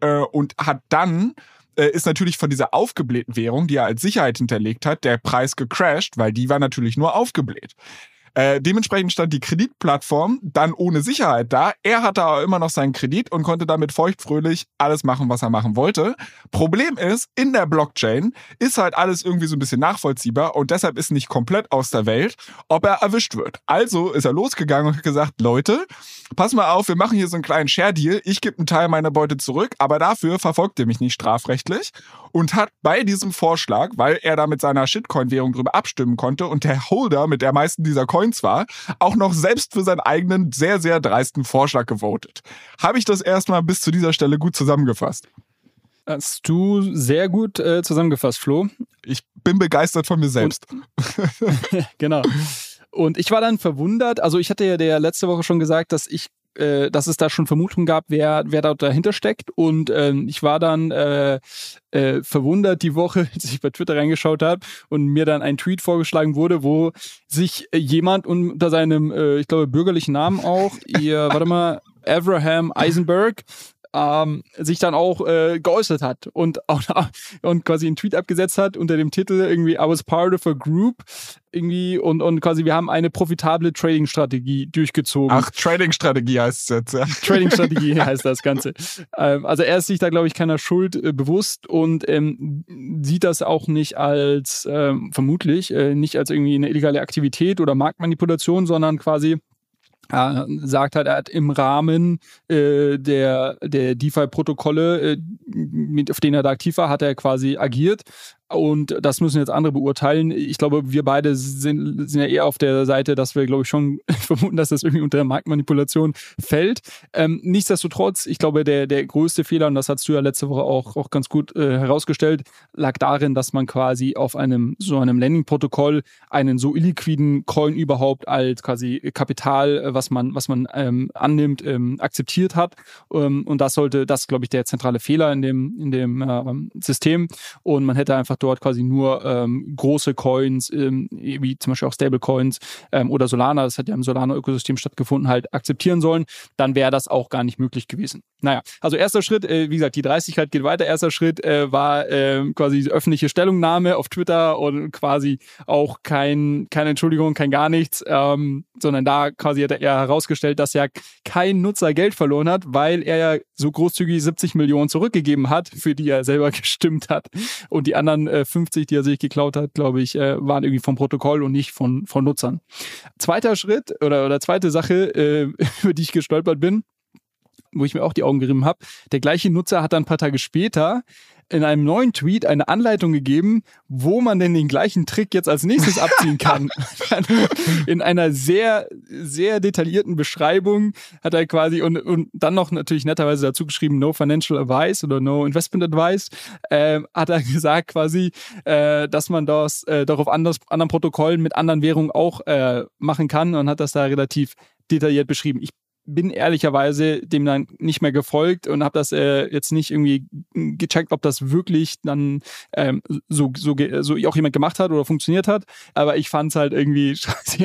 [SPEAKER 1] äh, und hat dann äh, ist natürlich von dieser aufgeblähten Währung, die er als Sicherheit hinterlegt hat, der Preis gecrashed, weil die war natürlich nur aufgebläht. Äh, dementsprechend stand die Kreditplattform dann ohne Sicherheit da. Er hatte aber immer noch seinen Kredit und konnte damit feuchtfröhlich alles machen, was er machen wollte. Problem ist, in der Blockchain ist halt alles irgendwie so ein bisschen nachvollziehbar und deshalb ist nicht komplett aus der Welt, ob er erwischt wird. Also ist er losgegangen und hat gesagt, Leute, pass mal auf, wir machen hier so einen kleinen Share-Deal. Ich gebe einen Teil meiner Beute zurück, aber dafür verfolgt ihr mich nicht strafrechtlich und hat bei diesem Vorschlag, weil er da mit seiner Shitcoin-Währung drüber abstimmen konnte und der Holder mit der meisten dieser Coins war, auch noch selbst für seinen eigenen sehr, sehr dreisten Vorschlag gewotet. Habe ich das erstmal bis zu dieser Stelle gut zusammengefasst?
[SPEAKER 2] Hast du sehr gut äh, zusammengefasst, Flo.
[SPEAKER 1] Ich bin begeistert von mir selbst.
[SPEAKER 2] genau. Und ich war dann verwundert, also ich hatte ja der letzte Woche schon gesagt, dass ich äh, dass es da schon Vermutungen gab, wer, wer da dahinter steckt. Und ähm, ich war dann äh, äh, verwundert die Woche, als ich bei Twitter reingeschaut habe und mir dann ein Tweet vorgeschlagen wurde, wo sich jemand unter seinem, äh, ich glaube, bürgerlichen Namen auch, ihr, warte mal, Abraham Eisenberg, ähm, sich dann auch äh, geäußert hat und auch und quasi einen Tweet abgesetzt hat unter dem Titel irgendwie I was part of a group irgendwie und und quasi wir haben eine profitable Trading Strategie durchgezogen.
[SPEAKER 1] Ach, Trading Strategie heißt es jetzt. Ja.
[SPEAKER 2] Trading Strategie heißt das Ganze. Ähm, also er ist sich da glaube ich keiner Schuld äh, bewusst und ähm, sieht das auch nicht als ähm, vermutlich äh, nicht als irgendwie eine illegale Aktivität oder Marktmanipulation, sondern quasi er sagt halt, er hat im Rahmen äh, der, der DeFi-Protokolle, äh, auf denen er da aktiv war, hat er quasi agiert und das müssen jetzt andere beurteilen. Ich glaube, wir beide sind, sind ja eher auf der Seite, dass wir, glaube ich, schon vermuten, dass das irgendwie unter Marktmanipulation fällt. Ähm, nichtsdestotrotz, ich glaube, der, der größte Fehler, und das hast du ja letzte Woche auch, auch ganz gut äh, herausgestellt, lag darin, dass man quasi auf einem so einem Landing-Protokoll einen so illiquiden Coin überhaupt als quasi Kapital, äh, was man, was man ähm, annimmt, ähm, akzeptiert hat. Ähm, und das sollte, das glaube ich, der zentrale Fehler in dem, in dem äh, System. Und man hätte einfach dort quasi nur ähm, große Coins, ähm, wie zum Beispiel auch Stablecoins ähm, oder Solana, das hat ja im Solana-Ökosystem stattgefunden, halt akzeptieren sollen, dann wäre das auch gar nicht möglich gewesen. Naja, also erster Schritt, äh, wie gesagt, die Dreistigkeit geht weiter. Erster Schritt äh, war äh, quasi die öffentliche Stellungnahme auf Twitter und quasi auch kein, keine Entschuldigung, kein gar nichts, ähm, sondern da quasi hat er herausgestellt, dass ja kein Nutzer Geld verloren hat, weil er ja so großzügig 70 Millionen zurückgegeben hat, für die er selber gestimmt hat. Und die anderen äh, 50, die er sich geklaut hat, glaube ich, äh, waren irgendwie vom Protokoll und nicht von, von Nutzern. Zweiter Schritt oder, oder zweite Sache, äh, über die ich gestolpert bin, wo ich mir auch die Augen gerieben habe. Der gleiche Nutzer hat dann ein paar Tage später in einem neuen Tweet eine Anleitung gegeben, wo man denn den gleichen Trick jetzt als nächstes abziehen kann. in einer sehr, sehr detaillierten Beschreibung hat er quasi und, und dann noch natürlich netterweise dazu geschrieben, no financial advice oder no investment advice, äh, hat er gesagt quasi, äh, dass man das äh, doch auf anders, anderen Protokollen mit anderen Währungen auch äh, machen kann und hat das da relativ detailliert beschrieben. Ich bin ehrlicherweise dem dann nicht mehr gefolgt und habe das äh, jetzt nicht irgendwie gecheckt, ob das wirklich dann ähm, so, so, so auch jemand gemacht hat oder funktioniert hat. Aber ich fand es halt irgendwie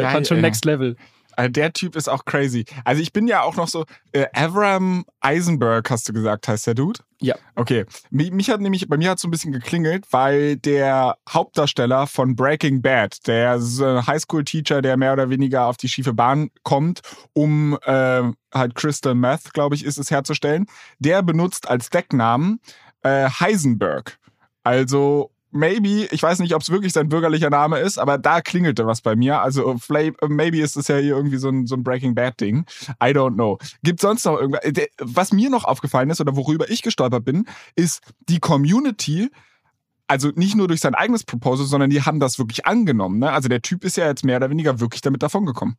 [SPEAKER 2] äh, fand schon Next Level.
[SPEAKER 1] Also der Typ ist auch crazy. Also ich bin ja auch noch so, äh, Avram Eisenberg hast du gesagt, heißt der Dude?
[SPEAKER 2] Ja.
[SPEAKER 1] Okay. Mich, mich hat nämlich, bei mir hat so ein bisschen geklingelt, weil der Hauptdarsteller von Breaking Bad, der Highschool-Teacher, der mehr oder weniger auf die schiefe Bahn kommt, um äh, halt Crystal Meth, glaube ich, ist es herzustellen, der benutzt als Decknamen äh, Heisenberg. Also maybe, ich weiß nicht, ob es wirklich sein bürgerlicher Name ist, aber da klingelte was bei mir. Also maybe ist es ja hier irgendwie so ein, so ein Breaking Bad Ding. I don't know. Gibt sonst noch irgendwas? Äh, was mir noch aufgefallen ist oder worüber ich gestolpert bin, ist die Community also nicht nur durch sein eigenes Proposal, sondern die haben das wirklich angenommen. Ne? Also der Typ ist ja jetzt mehr oder weniger wirklich damit davongekommen.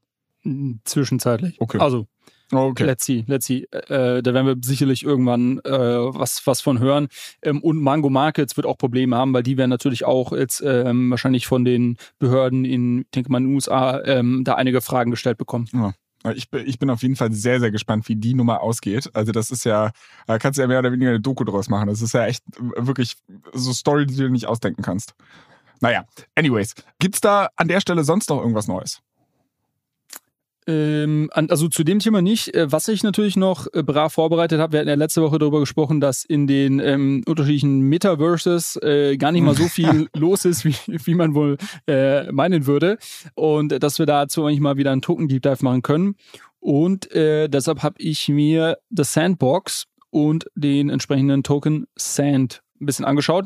[SPEAKER 2] Zwischenzeitlich.
[SPEAKER 1] Okay.
[SPEAKER 2] Also
[SPEAKER 1] Okay.
[SPEAKER 2] Let's see, let's see. Äh, da werden wir sicherlich irgendwann äh, was, was von hören. Ähm, und Mango Markets wird auch Probleme haben, weil die werden natürlich auch jetzt ähm, wahrscheinlich von den Behörden in, ich denke mal, in den USA ähm, da einige Fragen gestellt bekommen.
[SPEAKER 1] Ja. Ich bin, ich bin auf jeden Fall sehr, sehr gespannt, wie die Nummer ausgeht. Also das ist ja, da kannst du ja mehr oder weniger eine Doku draus machen. Das ist ja echt wirklich so Story, die du nicht ausdenken kannst. Naja, anyways, gibt's da an der Stelle sonst noch irgendwas Neues?
[SPEAKER 2] Ähm, also zu dem Thema nicht. Äh, was ich natürlich noch äh, brav vorbereitet habe, wir hatten ja letzte Woche darüber gesprochen, dass in den ähm, unterschiedlichen Metaverses äh, gar nicht mal so viel los ist, wie, wie man wohl äh, meinen würde. Und dass wir dazu eigentlich mal wieder einen Token Deep Dive machen können. Und äh, deshalb habe ich mir The Sandbox und den entsprechenden Token Sand ein bisschen angeschaut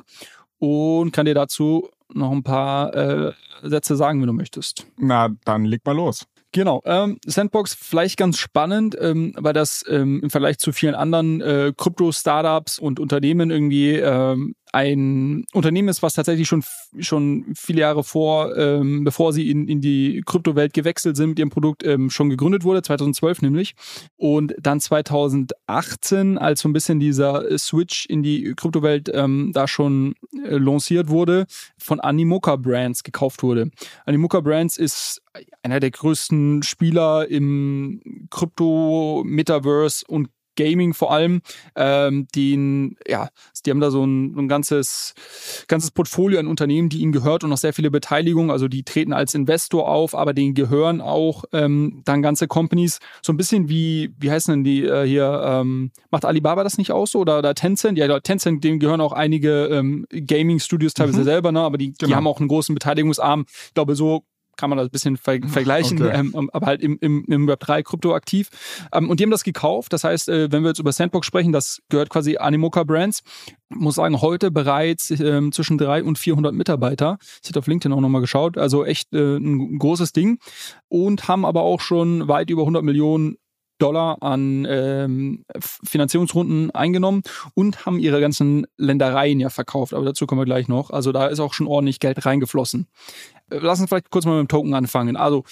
[SPEAKER 2] und kann dir dazu noch ein paar äh, Sätze sagen, wenn du möchtest.
[SPEAKER 1] Na, dann leg mal los.
[SPEAKER 2] Genau. Ähm, Sandbox vielleicht ganz spannend, ähm, weil das ähm, im Vergleich zu vielen anderen äh, Krypto-Startups und Unternehmen irgendwie ähm, ein Unternehmen ist, was tatsächlich schon, schon viele Jahre vor, ähm, bevor sie in, in die Kryptowelt gewechselt sind mit ihrem Produkt, ähm, schon gegründet wurde, 2012 nämlich. Und dann 2018, als so ein bisschen dieser Switch in die Kryptowelt ähm, da schon äh, lanciert wurde, von Animoca Brands gekauft wurde. Animoca Brands ist einer der größten Spieler im Krypto-Metaverse und Gaming vor allem, ähm, die, ja, die haben da so ein, ein ganzes, ganzes Portfolio an Unternehmen, die ihnen gehört und noch sehr viele Beteiligungen. Also die treten als Investor auf, aber denen gehören auch ähm, dann ganze Companies. So ein bisschen wie, wie heißen denn die äh, hier, ähm, macht Alibaba das nicht aus so? Oder, oder Tencent? Ja, Tencent, denen gehören auch einige ähm, Gaming-Studios teilweise mhm. selber, ne? aber die, genau. die haben auch einen großen Beteiligungsarm. Ich glaube, so kann man das ein bisschen ver vergleichen, okay. ähm, aber halt im, im, im Web 3 Krypto aktiv. Ähm, und die haben das gekauft. Das heißt, äh, wenn wir jetzt über Sandbox sprechen, das gehört quasi Animoca Brands. Ich muss sagen, heute bereits ähm, zwischen 300 und 400 Mitarbeiter. Ich hätte auf LinkedIn auch nochmal geschaut. Also echt äh, ein großes Ding. Und haben aber auch schon weit über 100 Millionen Dollar an ähm, Finanzierungsrunden eingenommen und haben ihre ganzen Ländereien ja verkauft. Aber dazu kommen wir gleich noch. Also da ist auch schon ordentlich Geld reingeflossen. Lass uns vielleicht kurz mal mit dem Token anfangen. Also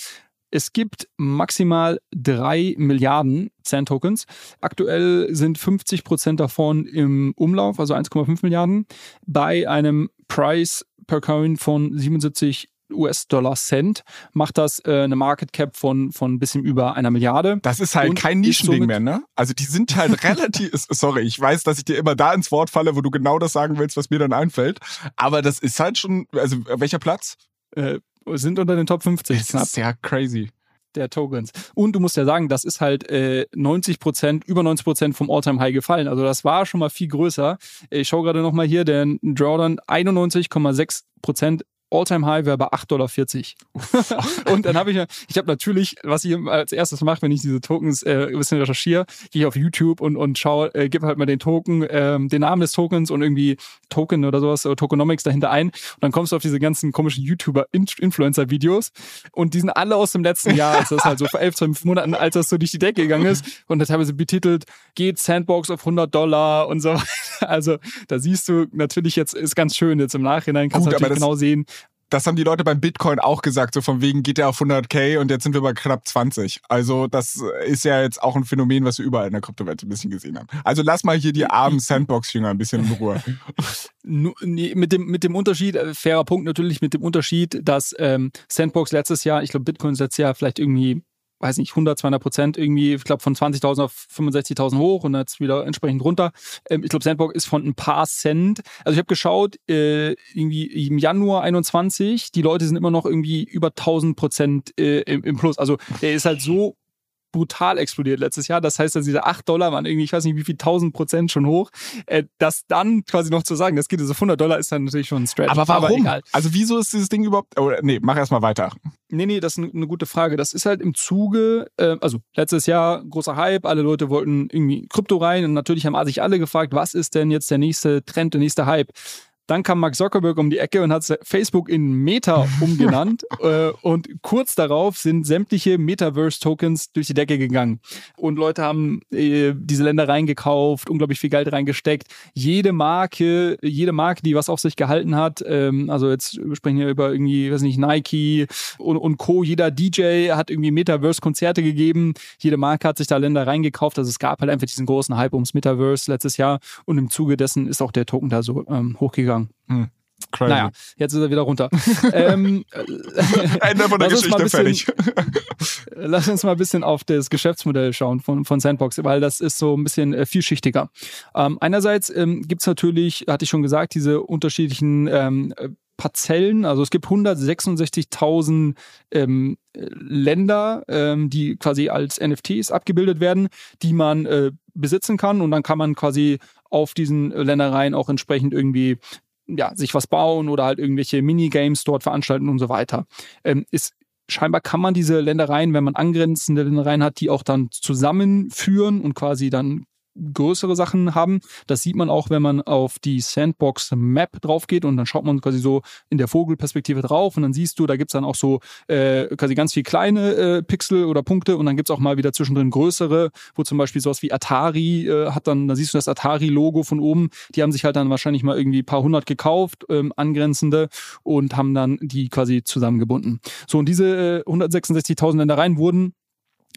[SPEAKER 2] es gibt maximal drei Milliarden Sand-Tokens. Aktuell sind 50 Prozent davon im Umlauf, also 1,5 Milliarden, bei einem Price per Coin von 77 US-Dollar Cent, macht das äh, eine Market Cap von, von ein bisschen über einer Milliarde.
[SPEAKER 1] Das ist halt kein Nischending mehr, ne? Also die sind halt relativ, sorry, ich weiß, dass ich dir immer da ins Wort falle, wo du genau das sagen willst, was mir dann einfällt. Aber das ist halt schon, also welcher Platz?
[SPEAKER 2] Äh, sind unter den Top 50.
[SPEAKER 1] Das ist ja crazy
[SPEAKER 2] der Tokens. Und du musst ja sagen, das ist halt äh, 90 Prozent, über 90 Prozent vom Alltime high gefallen. Also das war schon mal viel größer. Ich schaue gerade nochmal hier, der Drawdown 91,6 Prozent All-Time-High wäre bei 8,40 Dollar. und dann habe ich, ich habe natürlich, was ich als erstes mache, wenn ich diese Tokens äh, ein bisschen recherchiere, gehe ich auf YouTube und, und schaue, äh, gebe halt mal den Token, ähm, den Namen des Tokens und irgendwie Token oder sowas, oder Tokenomics dahinter ein. Und dann kommst du auf diese ganzen komischen YouTuber-Influencer-Videos und die sind alle aus dem letzten Jahr, als das halt so vor elf, zwölf Monaten, als das so durch die Decke gegangen ist und das teilweise betitelt, geht Sandbox auf 100 Dollar und so weiter. Also da siehst du natürlich jetzt, ist ganz schön jetzt im Nachhinein, kannst Gut, du natürlich genau sehen,
[SPEAKER 1] das haben die Leute beim Bitcoin auch gesagt, so von wegen geht er auf 100k und jetzt sind wir bei knapp 20. Also das ist ja jetzt auch ein Phänomen, was wir überall in der Kryptowelt ein bisschen gesehen haben. Also lass mal hier die armen Sandbox-Jünger ein bisschen in Ruhe.
[SPEAKER 2] mit dem, mit dem Unterschied, äh, fairer Punkt natürlich, mit dem Unterschied, dass ähm, Sandbox letztes Jahr, ich glaube Bitcoin letztes Jahr vielleicht irgendwie weiß nicht, 100, 200 Prozent irgendwie, ich glaube von 20.000 auf 65.000 hoch und jetzt wieder entsprechend runter. Ähm, ich glaube, Sandbox ist von ein paar Cent. Also ich habe geschaut, äh, irgendwie im Januar 21, die Leute sind immer noch irgendwie über 1000 Prozent äh, im, im Plus. Also der ist halt so brutal explodiert letztes Jahr. Das heißt, dass diese 8 Dollar waren irgendwie, ich weiß nicht, wie viel 1000 Prozent schon hoch. Äh, das dann quasi noch zu sagen, das geht so 100 Dollar ist dann natürlich schon ein Stretch.
[SPEAKER 1] Aber warum? Aber also wieso ist dieses Ding überhaupt, oh, nee, mach erst mal weiter.
[SPEAKER 2] Nee, nee, das ist eine gute Frage. Das ist halt im Zuge, äh, also letztes Jahr großer Hype, alle Leute wollten irgendwie Krypto rein und natürlich haben sich alle gefragt, was ist denn jetzt der nächste Trend, der nächste Hype? Dann kam Mark Zuckerberg um die Ecke und hat Facebook in Meta umgenannt. äh, und kurz darauf sind sämtliche Metaverse-Tokens durch die Decke gegangen. Und Leute haben äh, diese Ländereien gekauft, unglaublich viel Geld reingesteckt. Jede Marke, jede Marke, die was auf sich gehalten hat, ähm, also jetzt sprechen wir über irgendwie, weiß nicht, Nike und, und Co. Jeder DJ hat irgendwie Metaverse-Konzerte gegeben. Jede Marke hat sich da Ländereien gekauft. Also es gab halt einfach diesen großen Hype ums Metaverse letztes Jahr. Und im Zuge dessen ist auch der Token da so ähm, hochgegangen. Hm. Crazy. Naja, jetzt ist er wieder runter. ähm,
[SPEAKER 1] Ende von der Geschichte, bisschen, fertig.
[SPEAKER 2] lass uns mal ein bisschen auf das Geschäftsmodell schauen von, von Sandbox, weil das ist so ein bisschen äh, vielschichtiger. Ähm, einerseits ähm, gibt es natürlich, hatte ich schon gesagt, diese unterschiedlichen ähm, Parzellen. Also es gibt 166.000 ähm, Länder, ähm, die quasi als NFTs abgebildet werden, die man äh, besitzen kann und dann kann man quasi auf diesen Ländereien auch entsprechend irgendwie ja, sich was bauen oder halt irgendwelche Minigames dort veranstalten und so weiter. Ähm, ist scheinbar kann man diese Ländereien, wenn man angrenzende Ländereien hat, die auch dann zusammenführen und quasi dann größere Sachen haben. Das sieht man auch, wenn man auf die Sandbox Map drauf geht und dann schaut man quasi so in der Vogelperspektive drauf und dann siehst du, da gibt's dann auch so äh, quasi ganz viel kleine äh, Pixel oder Punkte und dann gibt's auch mal wieder zwischendrin größere, wo zum Beispiel sowas wie Atari äh, hat dann, da siehst du das Atari-Logo von oben. Die haben sich halt dann wahrscheinlich mal irgendwie paar hundert gekauft, ähm, angrenzende und haben dann die quasi zusammengebunden. So, und diese äh, 166.000 Ländereien wurden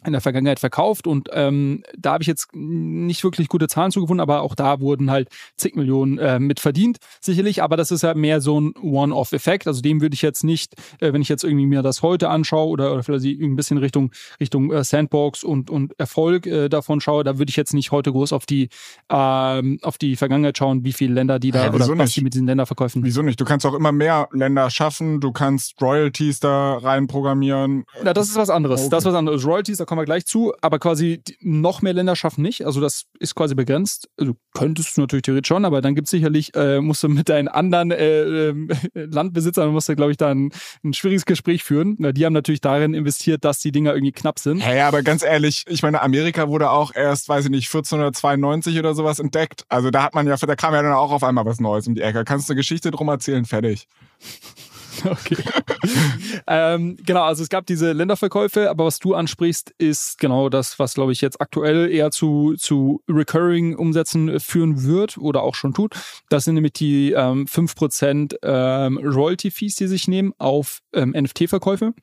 [SPEAKER 2] in der Vergangenheit verkauft und ähm, da habe ich jetzt nicht wirklich gute Zahlen zugefunden, aber auch da wurden halt zig Millionen äh, mit verdient, sicherlich, aber das ist ja mehr so ein One-Off-Effekt, also dem würde ich jetzt nicht, äh, wenn ich jetzt irgendwie mir das heute anschaue oder, oder vielleicht ein bisschen Richtung Richtung äh, Sandbox und, und Erfolg äh, davon schaue, da würde ich jetzt nicht heute groß auf die ähm, auf die Vergangenheit schauen, wie viele Länder die da ja, oder was nicht? die mit diesen Ländern verkaufen.
[SPEAKER 1] Wieso nicht? Du kannst auch immer mehr Länder schaffen, du kannst Royalties da reinprogrammieren.
[SPEAKER 2] Ja, das ist was anderes. Okay. Das ist was anderes. Royalties, da kommen wir gleich zu, aber quasi noch mehr Länder schaffen nicht. Also das ist quasi begrenzt. Also könntest du natürlich theoretisch schon, aber dann gibt es sicherlich, äh, musst du mit deinen anderen äh, äh, Landbesitzern, musst du, glaube ich, da ein, ein, schwieriges Gespräch führen. Die haben natürlich darin investiert, dass die Dinger irgendwie knapp sind.
[SPEAKER 1] Ja, aber ganz ehrlich, ich meine, Amerika wurde auch erst, weiß ich nicht, 1492 oder sowas entdeckt. Also da hat man ja, da kam ja dann auch auf einmal was Neues um die Ecke. Kannst du eine Geschichte drum erzählen? Fertig.
[SPEAKER 2] Okay. ähm, genau, also es gab diese Länderverkäufe, aber was du ansprichst, ist genau das, was, glaube ich, jetzt aktuell eher zu, zu Recurring-Umsätzen führen wird oder auch schon tut. Das sind nämlich die ähm, 5% ähm, Royalty-Fees, die sich nehmen auf ähm, NFT-Verkäufe.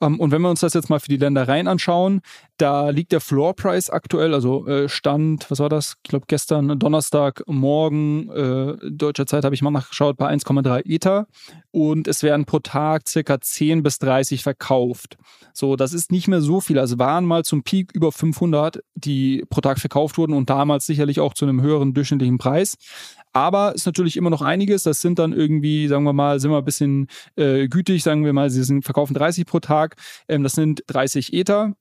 [SPEAKER 2] Ähm, und wenn wir uns das jetzt mal für die Ländereien anschauen, da liegt der Floor Price aktuell, also äh, Stand, was war das? Ich glaube gestern Donnerstag, morgen äh, deutscher Zeit habe ich mal nachgeschaut bei 1,3 Ether und es werden pro Tag circa 10 bis 30 verkauft. So, das ist nicht mehr so viel. Also waren mal zum Peak über 500, die pro Tag verkauft wurden und damals sicherlich auch zu einem höheren durchschnittlichen Preis. Aber ist natürlich immer noch einiges. Das sind dann irgendwie, sagen wir mal, sind wir ein bisschen äh, gütig, sagen wir mal, sie sind, verkaufen 30 pro Tag. Ähm, das sind 30 Ether.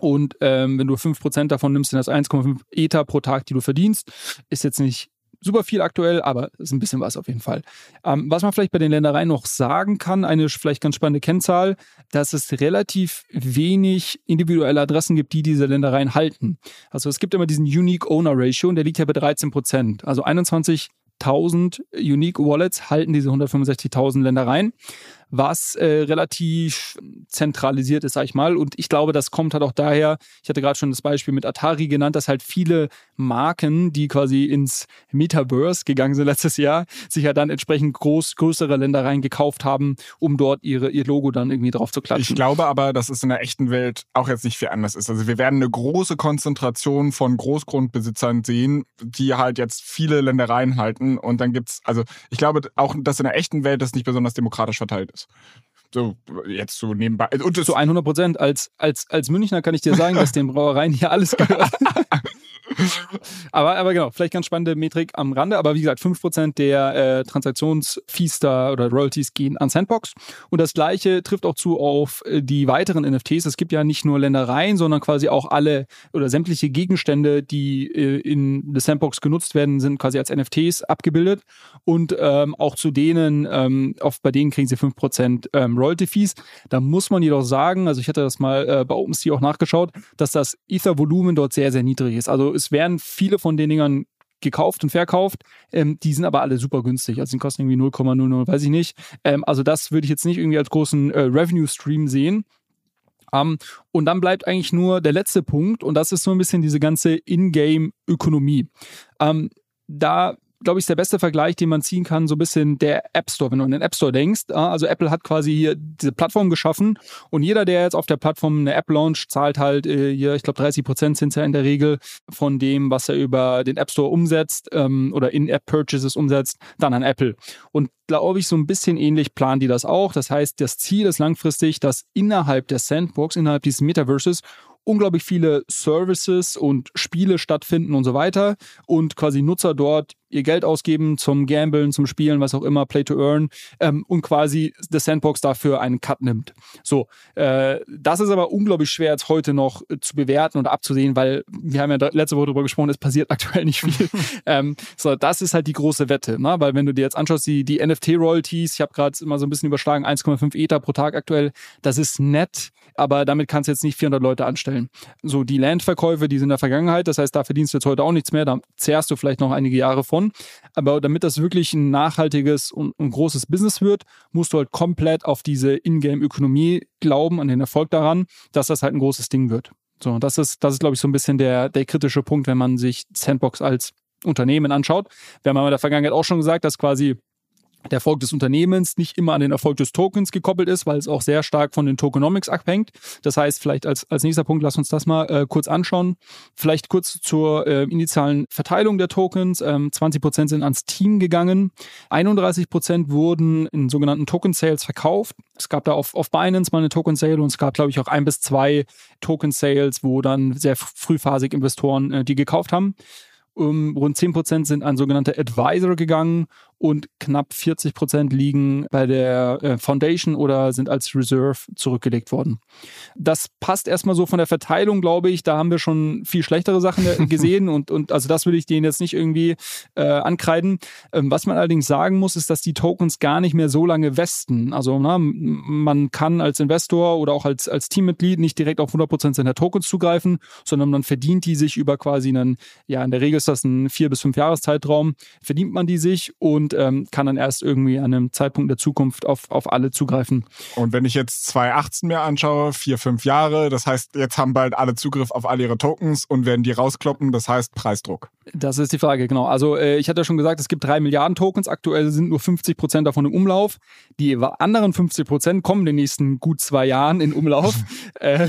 [SPEAKER 2] Und ähm, wenn du 5% davon nimmst, sind das 1,5 Ether pro Tag, die du verdienst. Ist jetzt nicht super viel aktuell, aber ist ein bisschen was auf jeden Fall. Ähm, was man vielleicht bei den Ländereien noch sagen kann, eine vielleicht ganz spannende Kennzahl, dass es relativ wenig individuelle Adressen gibt, die diese Ländereien halten. Also es gibt immer diesen Unique Owner Ratio und der liegt ja bei 13 Prozent. Also 21 1000 Unique Wallets halten diese 165.000 Ländereien was äh, relativ zentralisiert ist, sag ich mal. Und ich glaube, das kommt halt auch daher, ich hatte gerade schon das Beispiel mit Atari genannt, dass halt viele Marken, die quasi ins Metaverse gegangen sind letztes Jahr, sich ja dann entsprechend groß, größere Ländereien gekauft haben, um dort ihre, ihr Logo dann irgendwie drauf zu klatschen.
[SPEAKER 1] Ich glaube aber, dass es in der echten Welt auch jetzt nicht viel anders ist. Also wir werden eine große Konzentration von Großgrundbesitzern sehen, die halt jetzt viele Ländereien halten. Und dann gibt's, also ich glaube auch, dass in der echten Welt das nicht besonders demokratisch verteilt ist ist. So, jetzt so nebenbei.
[SPEAKER 2] Und zu 100 Prozent. Als, als, als Münchner kann ich dir sagen, dass den Brauereien hier alles gehört. aber, aber genau, vielleicht ganz spannende Metrik am Rande. Aber wie gesagt, 5% der äh, Transaktionsfees da oder Royalties gehen an Sandbox. Und das gleiche trifft auch zu auf äh, die weiteren NFTs. Es gibt ja nicht nur Ländereien, sondern quasi auch alle oder sämtliche Gegenstände, die äh, in der Sandbox genutzt werden, sind quasi als NFTs abgebildet. Und ähm, auch zu denen, ähm, oft bei denen kriegen sie 5% ähm, Royalty-Fees. Da muss man jedoch sagen, also ich hatte das mal äh, bei OpenSea auch nachgeschaut, dass das Ether-Volumen dort sehr, sehr niedrig ist. Also es werden viele von den Dingern gekauft und verkauft. Ähm, die sind aber alle super günstig. Also die kosten irgendwie 0,00, weiß ich nicht. Ähm, also das würde ich jetzt nicht irgendwie als großen äh, Revenue-Stream sehen. Um, ähm, und dann bleibt eigentlich nur der letzte Punkt und das ist so ein bisschen diese ganze Ingame-Ökonomie. Um, ähm, da glaube ich, ist der beste Vergleich, den man ziehen kann, so ein bisschen der App Store. Wenn du an den App Store denkst, also Apple hat quasi hier diese Plattform geschaffen und jeder, der jetzt auf der Plattform eine App launcht, zahlt halt äh, hier, ich glaube, 30 Prozent sind ja in der Regel von dem, was er über den App Store umsetzt ähm, oder In-App-Purchases umsetzt, dann an Apple. Und glaube ich, so ein bisschen ähnlich planen die das auch. Das heißt, das Ziel ist langfristig, dass innerhalb der Sandbox, innerhalb dieses Metaverses unglaublich viele Services und Spiele stattfinden und so weiter und quasi Nutzer dort ihr Geld ausgeben zum Gamblen, zum Spielen, was auch immer, Play to Earn ähm, und quasi das Sandbox dafür einen Cut nimmt. So, äh, das ist aber unglaublich schwer jetzt heute noch äh, zu bewerten und abzusehen, weil wir haben ja letzte Woche darüber gesprochen, es passiert aktuell nicht viel. ähm, so, das ist halt die große Wette, ne? weil wenn du dir jetzt anschaust, die, die NFT-Royalties, ich habe gerade immer so ein bisschen überschlagen, 1,5 Ether pro Tag aktuell, das ist nett, aber damit kannst du jetzt nicht 400 Leute anstellen. So, die Landverkäufe, die sind in der Vergangenheit, das heißt, da verdienst du jetzt heute auch nichts mehr, da zehrst du vielleicht noch einige Jahre vor davon. Aber damit das wirklich ein nachhaltiges und ein großes Business wird, musst du halt komplett auf diese Ingame-Ökonomie glauben, an den Erfolg daran, dass das halt ein großes Ding wird. So, das ist, das ist, glaube ich, so ein bisschen der, der kritische Punkt, wenn man sich Sandbox als Unternehmen anschaut. Wir haben aber in der Vergangenheit auch schon gesagt, dass quasi der Erfolg des Unternehmens nicht immer an den Erfolg des Tokens gekoppelt ist, weil es auch sehr stark von den Tokenomics abhängt. Das heißt, vielleicht als, als nächster Punkt, lass uns das mal äh, kurz anschauen. Vielleicht kurz zur äh, initialen Verteilung der Tokens. Ähm, 20 Prozent sind ans Team gegangen. 31 Prozent wurden in sogenannten Token Sales verkauft. Es gab da auf, auf Binance mal eine Token Sale und es gab, glaube ich, auch ein bis zwei Token Sales, wo dann sehr frühphasig Investoren äh, die gekauft haben. Um, rund 10% sind an sogenannte Advisor gegangen und knapp 40 Prozent liegen bei der äh, Foundation oder sind als Reserve zurückgelegt worden. Das passt erstmal so von der Verteilung, glaube ich. Da haben wir schon viel schlechtere Sachen äh, gesehen und, und also das will ich denen jetzt nicht irgendwie äh, ankreiden. Ähm, was man allerdings sagen muss, ist, dass die Tokens gar nicht mehr so lange westen. Also na, man kann als Investor oder auch als, als Teammitglied nicht direkt auf 100 Prozent seiner Tokens zugreifen, sondern man verdient die sich über quasi einen, ja, in der Regel ist das ein vier bis fünf Jahreszeitraum, verdient man die sich und und ähm, kann dann erst irgendwie an einem Zeitpunkt der Zukunft auf, auf alle zugreifen.
[SPEAKER 1] Und wenn ich jetzt 2018 mir anschaue, vier, fünf Jahre, das heißt, jetzt haben bald alle Zugriff auf all ihre Tokens und werden die rauskloppen, das heißt Preisdruck.
[SPEAKER 2] Das ist die Frage, genau. Also äh, ich hatte ja schon gesagt, es gibt drei Milliarden Tokens, aktuell sind nur 50 Prozent davon im Umlauf. Die anderen 50 Prozent kommen in den nächsten gut zwei Jahren in Umlauf. äh,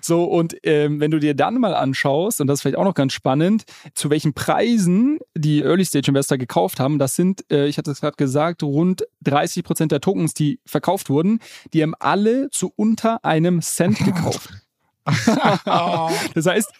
[SPEAKER 2] so, und äh, wenn du dir dann mal anschaust, und das ist vielleicht auch noch ganz spannend, zu welchen Preisen die Early-Stage-Investor gekauft haben, das sind äh, ich hatte es gerade gesagt, rund 30 Prozent der Tokens, die verkauft wurden, die haben alle zu unter einem Cent gekauft. das heißt,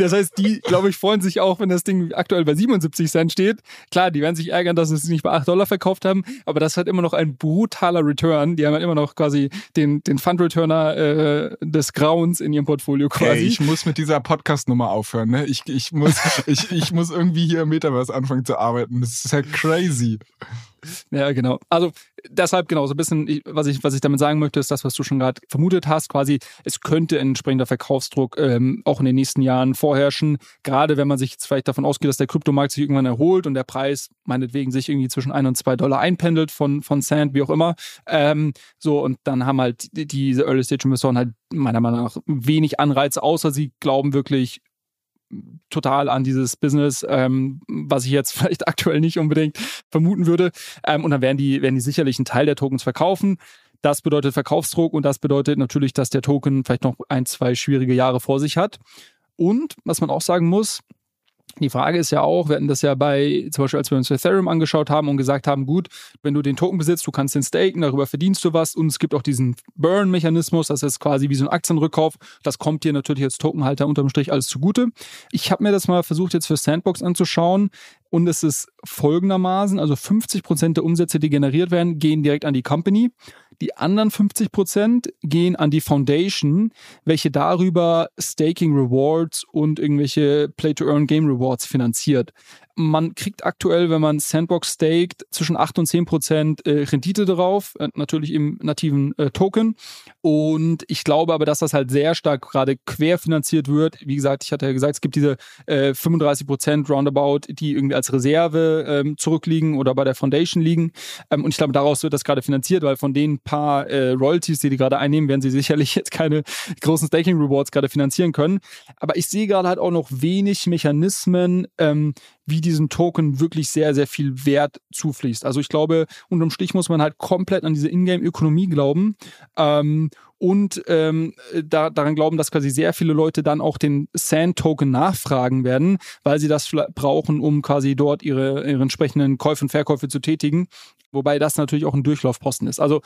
[SPEAKER 2] das heißt, die, glaube ich, freuen sich auch, wenn das Ding aktuell bei 77 Cent steht. Klar, die werden sich ärgern, dass sie es nicht bei 8 Dollar verkauft haben, aber das halt immer noch ein brutaler Return. Die haben halt immer noch quasi den, den Fund-Returner äh, des Grauens in ihrem Portfolio quasi. Ey,
[SPEAKER 1] ich muss mit dieser Podcast-Nummer aufhören. Ne? Ich, ich, muss, ich, ich muss irgendwie hier im Metaverse anfangen zu arbeiten. Das ist halt crazy.
[SPEAKER 2] Ja, genau. Also deshalb genau, so ein bisschen, was ich, was ich damit sagen möchte, ist das, was du schon gerade vermutet hast, quasi, es könnte ein entsprechender Verkaufsdruck ähm, auch in den nächsten Jahren vorherrschen, gerade wenn man sich jetzt vielleicht davon ausgeht, dass der Kryptomarkt sich irgendwann erholt und der Preis meinetwegen sich irgendwie zwischen ein und zwei Dollar einpendelt von, von Sand, wie auch immer. Ähm, so, und dann haben halt diese Early-Stage-Investoren halt meiner Meinung nach wenig Anreiz, außer sie glauben wirklich, total an dieses Business, ähm, was ich jetzt vielleicht aktuell nicht unbedingt vermuten würde. Ähm, und dann werden die, werden die sicherlich einen Teil der Tokens verkaufen. Das bedeutet Verkaufsdruck und das bedeutet natürlich, dass der Token vielleicht noch ein, zwei schwierige Jahre vor sich hat. Und was man auch sagen muss, die Frage ist ja auch, wir hatten das ja bei, zum Beispiel als wir uns Ethereum angeschaut haben und gesagt haben, gut, wenn du den Token besitzt, du kannst den staken, darüber verdienst du was und es gibt auch diesen Burn-Mechanismus, das ist quasi wie so ein Aktienrückkauf. Das kommt dir natürlich als Tokenhalter unterm Strich alles zugute. Ich habe mir das mal versucht jetzt für Sandbox anzuschauen und es ist folgendermaßen, also 50 Prozent der Umsätze, die generiert werden, gehen direkt an die Company. Die anderen 50 Prozent gehen an die Foundation, welche darüber Staking Rewards und irgendwelche Play-to-Earn-Game Rewards finanziert. Man kriegt aktuell, wenn man Sandbox staked, zwischen 8 und 10 Prozent äh, Rendite darauf, äh, natürlich im nativen äh, Token. Und ich glaube aber, dass das halt sehr stark gerade querfinanziert wird. Wie gesagt, ich hatte ja gesagt, es gibt diese äh, 35 Prozent Roundabout, die irgendwie als Reserve ähm, zurückliegen oder bei der Foundation liegen. Ähm, und ich glaube, daraus wird das gerade finanziert, weil von den paar Royalties, die die gerade einnehmen, werden sie sicherlich jetzt keine großen Staking Rewards gerade finanzieren können. Aber ich sehe gerade halt auch noch wenig Mechanismen, ähm, wie diesem Token wirklich sehr, sehr viel Wert zufließt. Also ich glaube, unterm Strich muss man halt komplett an diese Ingame-Ökonomie glauben ähm, und ähm, da, daran glauben, dass quasi sehr viele Leute dann auch den Sand-Token nachfragen werden, weil sie das brauchen, um quasi dort ihre, ihre entsprechenden Käufe und Verkäufe zu tätigen. Wobei das natürlich auch ein Durchlaufposten ist. Also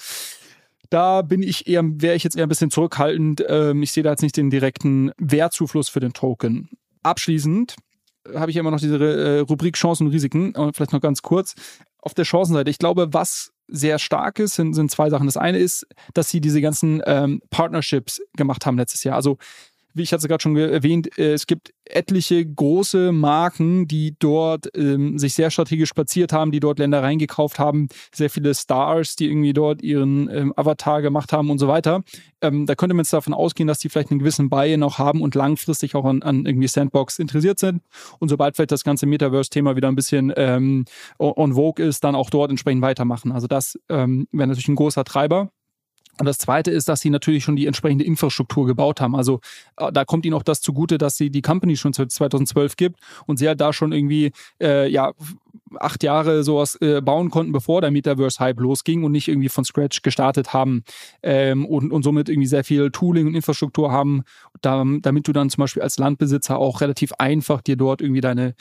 [SPEAKER 2] da bin ich eher, wäre ich jetzt eher ein bisschen zurückhaltend. Ähm, ich sehe da jetzt nicht den direkten Wertzufluss für den Token. Abschließend habe ich immer noch diese äh, Rubrik Chancen und Risiken. Und vielleicht noch ganz kurz. Auf der Chancenseite, ich glaube, was sehr stark ist, sind, sind zwei Sachen. Das eine ist, dass sie diese ganzen ähm, Partnerships gemacht haben letztes Jahr. Also wie ich hatte gerade schon erwähnt, äh, es gibt etliche große Marken, die dort ähm, sich sehr strategisch platziert haben, die dort Länder reingekauft haben, sehr viele Stars, die irgendwie dort ihren ähm, Avatar gemacht haben und so weiter. Ähm, da könnte man jetzt davon ausgehen, dass die vielleicht einen gewissen Buy noch haben und langfristig auch an, an irgendwie Sandbox interessiert sind. Und sobald vielleicht das ganze Metaverse-Thema wieder ein bisschen ähm, on vogue ist, dann auch dort entsprechend weitermachen. Also das ähm, wäre natürlich ein großer Treiber. Und das Zweite ist, dass sie natürlich schon die entsprechende Infrastruktur gebaut haben. Also äh, da kommt ihnen auch das zugute, dass sie die Company schon seit 2012 gibt und sie halt da schon irgendwie äh, ja acht Jahre sowas äh, bauen konnten, bevor der Metaverse-Hype losging und nicht irgendwie von Scratch gestartet haben ähm, und, und somit irgendwie sehr viel Tooling und Infrastruktur haben, da, damit du dann zum Beispiel als Landbesitzer auch relativ einfach dir dort irgendwie deine,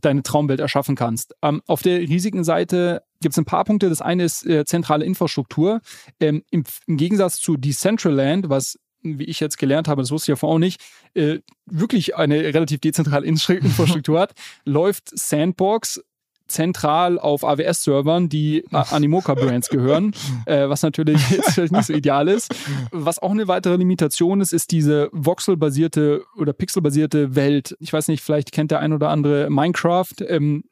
[SPEAKER 2] deine Traumwelt erschaffen kannst. Ähm, auf der Risikenseite gibt es ein paar Punkte. Das eine ist äh, zentrale Infrastruktur. Ähm, im, im, Gegensatz zu Decentraland, was wie ich jetzt gelernt habe, das wusste ich ja vorher auch nicht, äh, wirklich eine relativ dezentrale Infrastruktur hat, läuft Sandbox zentral auf AWS-Servern, die Animoca-Brands gehören, äh, was natürlich jetzt vielleicht nicht so ideal ist. Was auch eine weitere Limitation ist, ist diese voxel-basierte oder pixel-basierte Welt. Ich weiß nicht, vielleicht kennt der ein oder andere Minecraft. Ähm,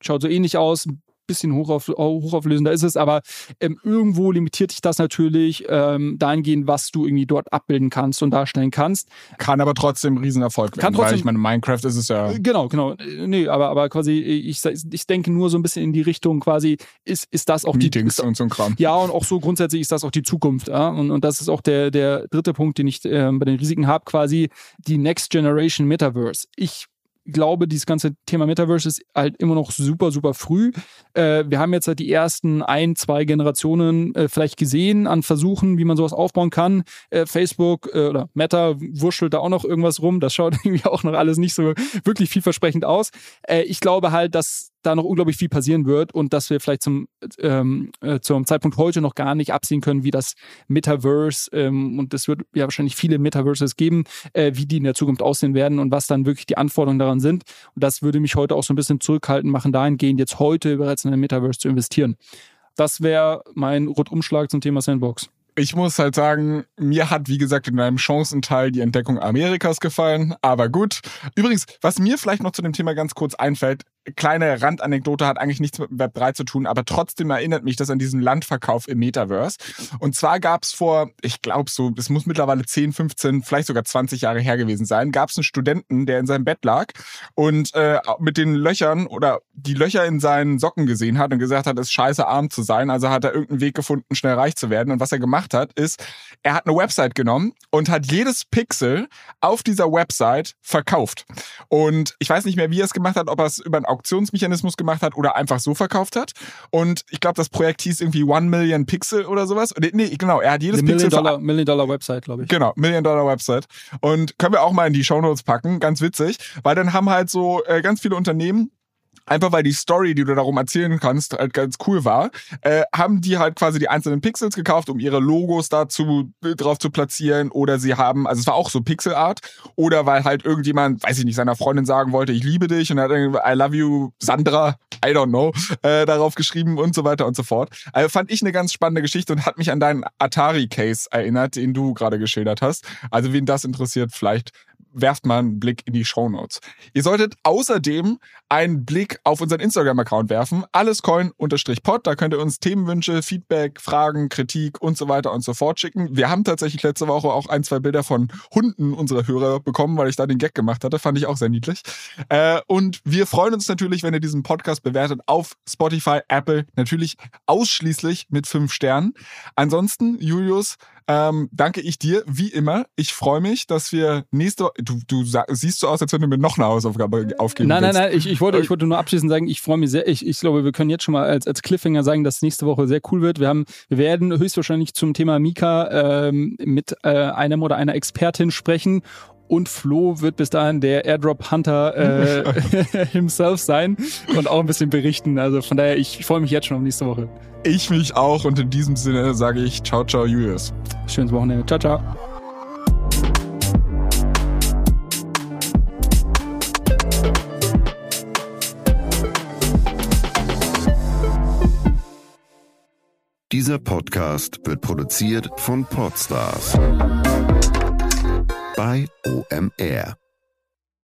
[SPEAKER 2] schaut so ähnlich aus, bisschen hochauf, hochauflösender ist es, aber ähm, irgendwo limitiert dich das natürlich ähm, dahingehend, was du irgendwie dort abbilden kannst und darstellen kannst.
[SPEAKER 1] Kann aber trotzdem ein Riesenerfolg werden, Kann trotzdem, weil ich meine, Minecraft ist es ja...
[SPEAKER 2] Genau, genau. Nee, aber, aber quasi, ich, ich denke nur so ein bisschen in die Richtung quasi, ist, ist das auch
[SPEAKER 1] Meetings
[SPEAKER 2] die...
[SPEAKER 1] und so ein Kram.
[SPEAKER 2] Ja, und auch so grundsätzlich ist das auch die Zukunft. Ja? Und, und das ist auch der, der dritte Punkt, den ich äh, bei den Risiken habe, quasi die Next Generation Metaverse. Ich glaube, dieses ganze Thema Metaverse ist halt immer noch super, super früh. Äh, wir haben jetzt halt die ersten ein, zwei Generationen äh, vielleicht gesehen an Versuchen, wie man sowas aufbauen kann. Äh, Facebook äh, oder Meta wurschtelt da auch noch irgendwas rum. Das schaut irgendwie auch noch alles nicht so wirklich vielversprechend aus. Äh, ich glaube halt, dass da noch unglaublich viel passieren wird und dass wir vielleicht zum, ähm, äh, zum Zeitpunkt heute noch gar nicht absehen können, wie das Metaverse, ähm, und es wird ja wahrscheinlich viele Metaverses geben, äh, wie die in der Zukunft aussehen werden und was dann wirklich die Anforderungen daran sind. Und das würde mich heute auch so ein bisschen zurückhalten machen, dahingehend jetzt heute bereits in ein Metaverse zu investieren. Das wäre mein Rundumschlag zum Thema Sandbox
[SPEAKER 1] ich muss halt sagen, mir hat, wie gesagt, in einem Chancenteil die Entdeckung Amerikas gefallen. Aber gut. Übrigens, was mir vielleicht noch zu dem Thema ganz kurz einfällt, kleine Randanekdote hat eigentlich nichts mit Web 3 zu tun, aber trotzdem erinnert mich das an diesen Landverkauf im Metaverse. Und zwar gab es vor, ich glaube so, es muss mittlerweile 10, 15, vielleicht sogar 20 Jahre her gewesen sein, gab es einen Studenten, der in seinem Bett lag und äh, mit den Löchern oder die Löcher in seinen Socken gesehen hat und gesagt hat, es ist scheiße arm zu sein. Also hat er irgendeinen Weg gefunden, schnell reich zu werden. Und was er gemacht hat, ist, er hat eine Website genommen und hat jedes Pixel auf dieser Website verkauft. Und ich weiß nicht mehr, wie er es gemacht hat, ob er es über einen Auktionsmechanismus gemacht hat oder einfach so verkauft hat. Und ich glaube, das Projekt hieß irgendwie One Million Pixel oder sowas. Nee, genau, er hat jedes
[SPEAKER 2] Eine
[SPEAKER 1] Pixel.
[SPEAKER 2] Million Dollar, Million Dollar Website, glaube ich.
[SPEAKER 1] Genau, Million Dollar Website. Und können wir auch mal in die Shownotes packen, ganz witzig, weil dann haben halt so äh, ganz viele Unternehmen einfach weil die Story, die du darum erzählen kannst, halt ganz cool war, äh, haben die halt quasi die einzelnen Pixels gekauft, um ihre Logos dazu drauf zu platzieren oder sie haben, also es war auch so Pixelart oder weil halt irgendjemand, weiß ich nicht, seiner Freundin sagen wollte, ich liebe dich und er hat I love you Sandra, I don't know, äh, darauf geschrieben und so weiter und so fort. Also fand ich eine ganz spannende Geschichte und hat mich an deinen Atari-Case erinnert, den du gerade geschildert hast. Also wen das interessiert, vielleicht werft mal einen Blick in die Show Notes. Ihr solltet außerdem einen Blick auf unseren Instagram-Account werfen. Allescoin-pod. Da könnt ihr uns Themenwünsche, Feedback, Fragen, Kritik und so weiter und so fort schicken. Wir haben tatsächlich letzte Woche auch ein, zwei Bilder von Hunden unserer Hörer bekommen, weil ich da den Gag gemacht hatte. Fand ich auch sehr niedlich. Äh, und wir freuen uns natürlich, wenn ihr diesen Podcast bewertet auf Spotify, Apple, natürlich ausschließlich mit fünf Sternen. Ansonsten, Julius, ähm, danke ich dir, wie immer. Ich freue mich, dass wir nächste du, du siehst so aus, als wenn du mir noch eine Hausaufgabe aufgeben
[SPEAKER 2] Nein, nein, nein, ich, ich, wollte, ich wollte nur abschließend sagen, ich freue mich sehr. Ich, ich glaube, wir können jetzt schon mal als, als Cliffhanger sagen, dass nächste Woche sehr cool wird. Wir, haben, wir werden höchstwahrscheinlich zum Thema Mika ähm, mit äh, einem oder einer Expertin sprechen und Flo wird bis dahin der Airdrop Hunter äh, himself sein und auch ein bisschen berichten. Also von daher, ich freue mich jetzt schon auf nächste Woche.
[SPEAKER 1] Ich mich auch und in diesem Sinne sage ich ciao, ciao, Julius.
[SPEAKER 2] Schönes Wochenende. Ciao, ciao.
[SPEAKER 4] Dieser Podcast wird produziert von Podstars bei OMR.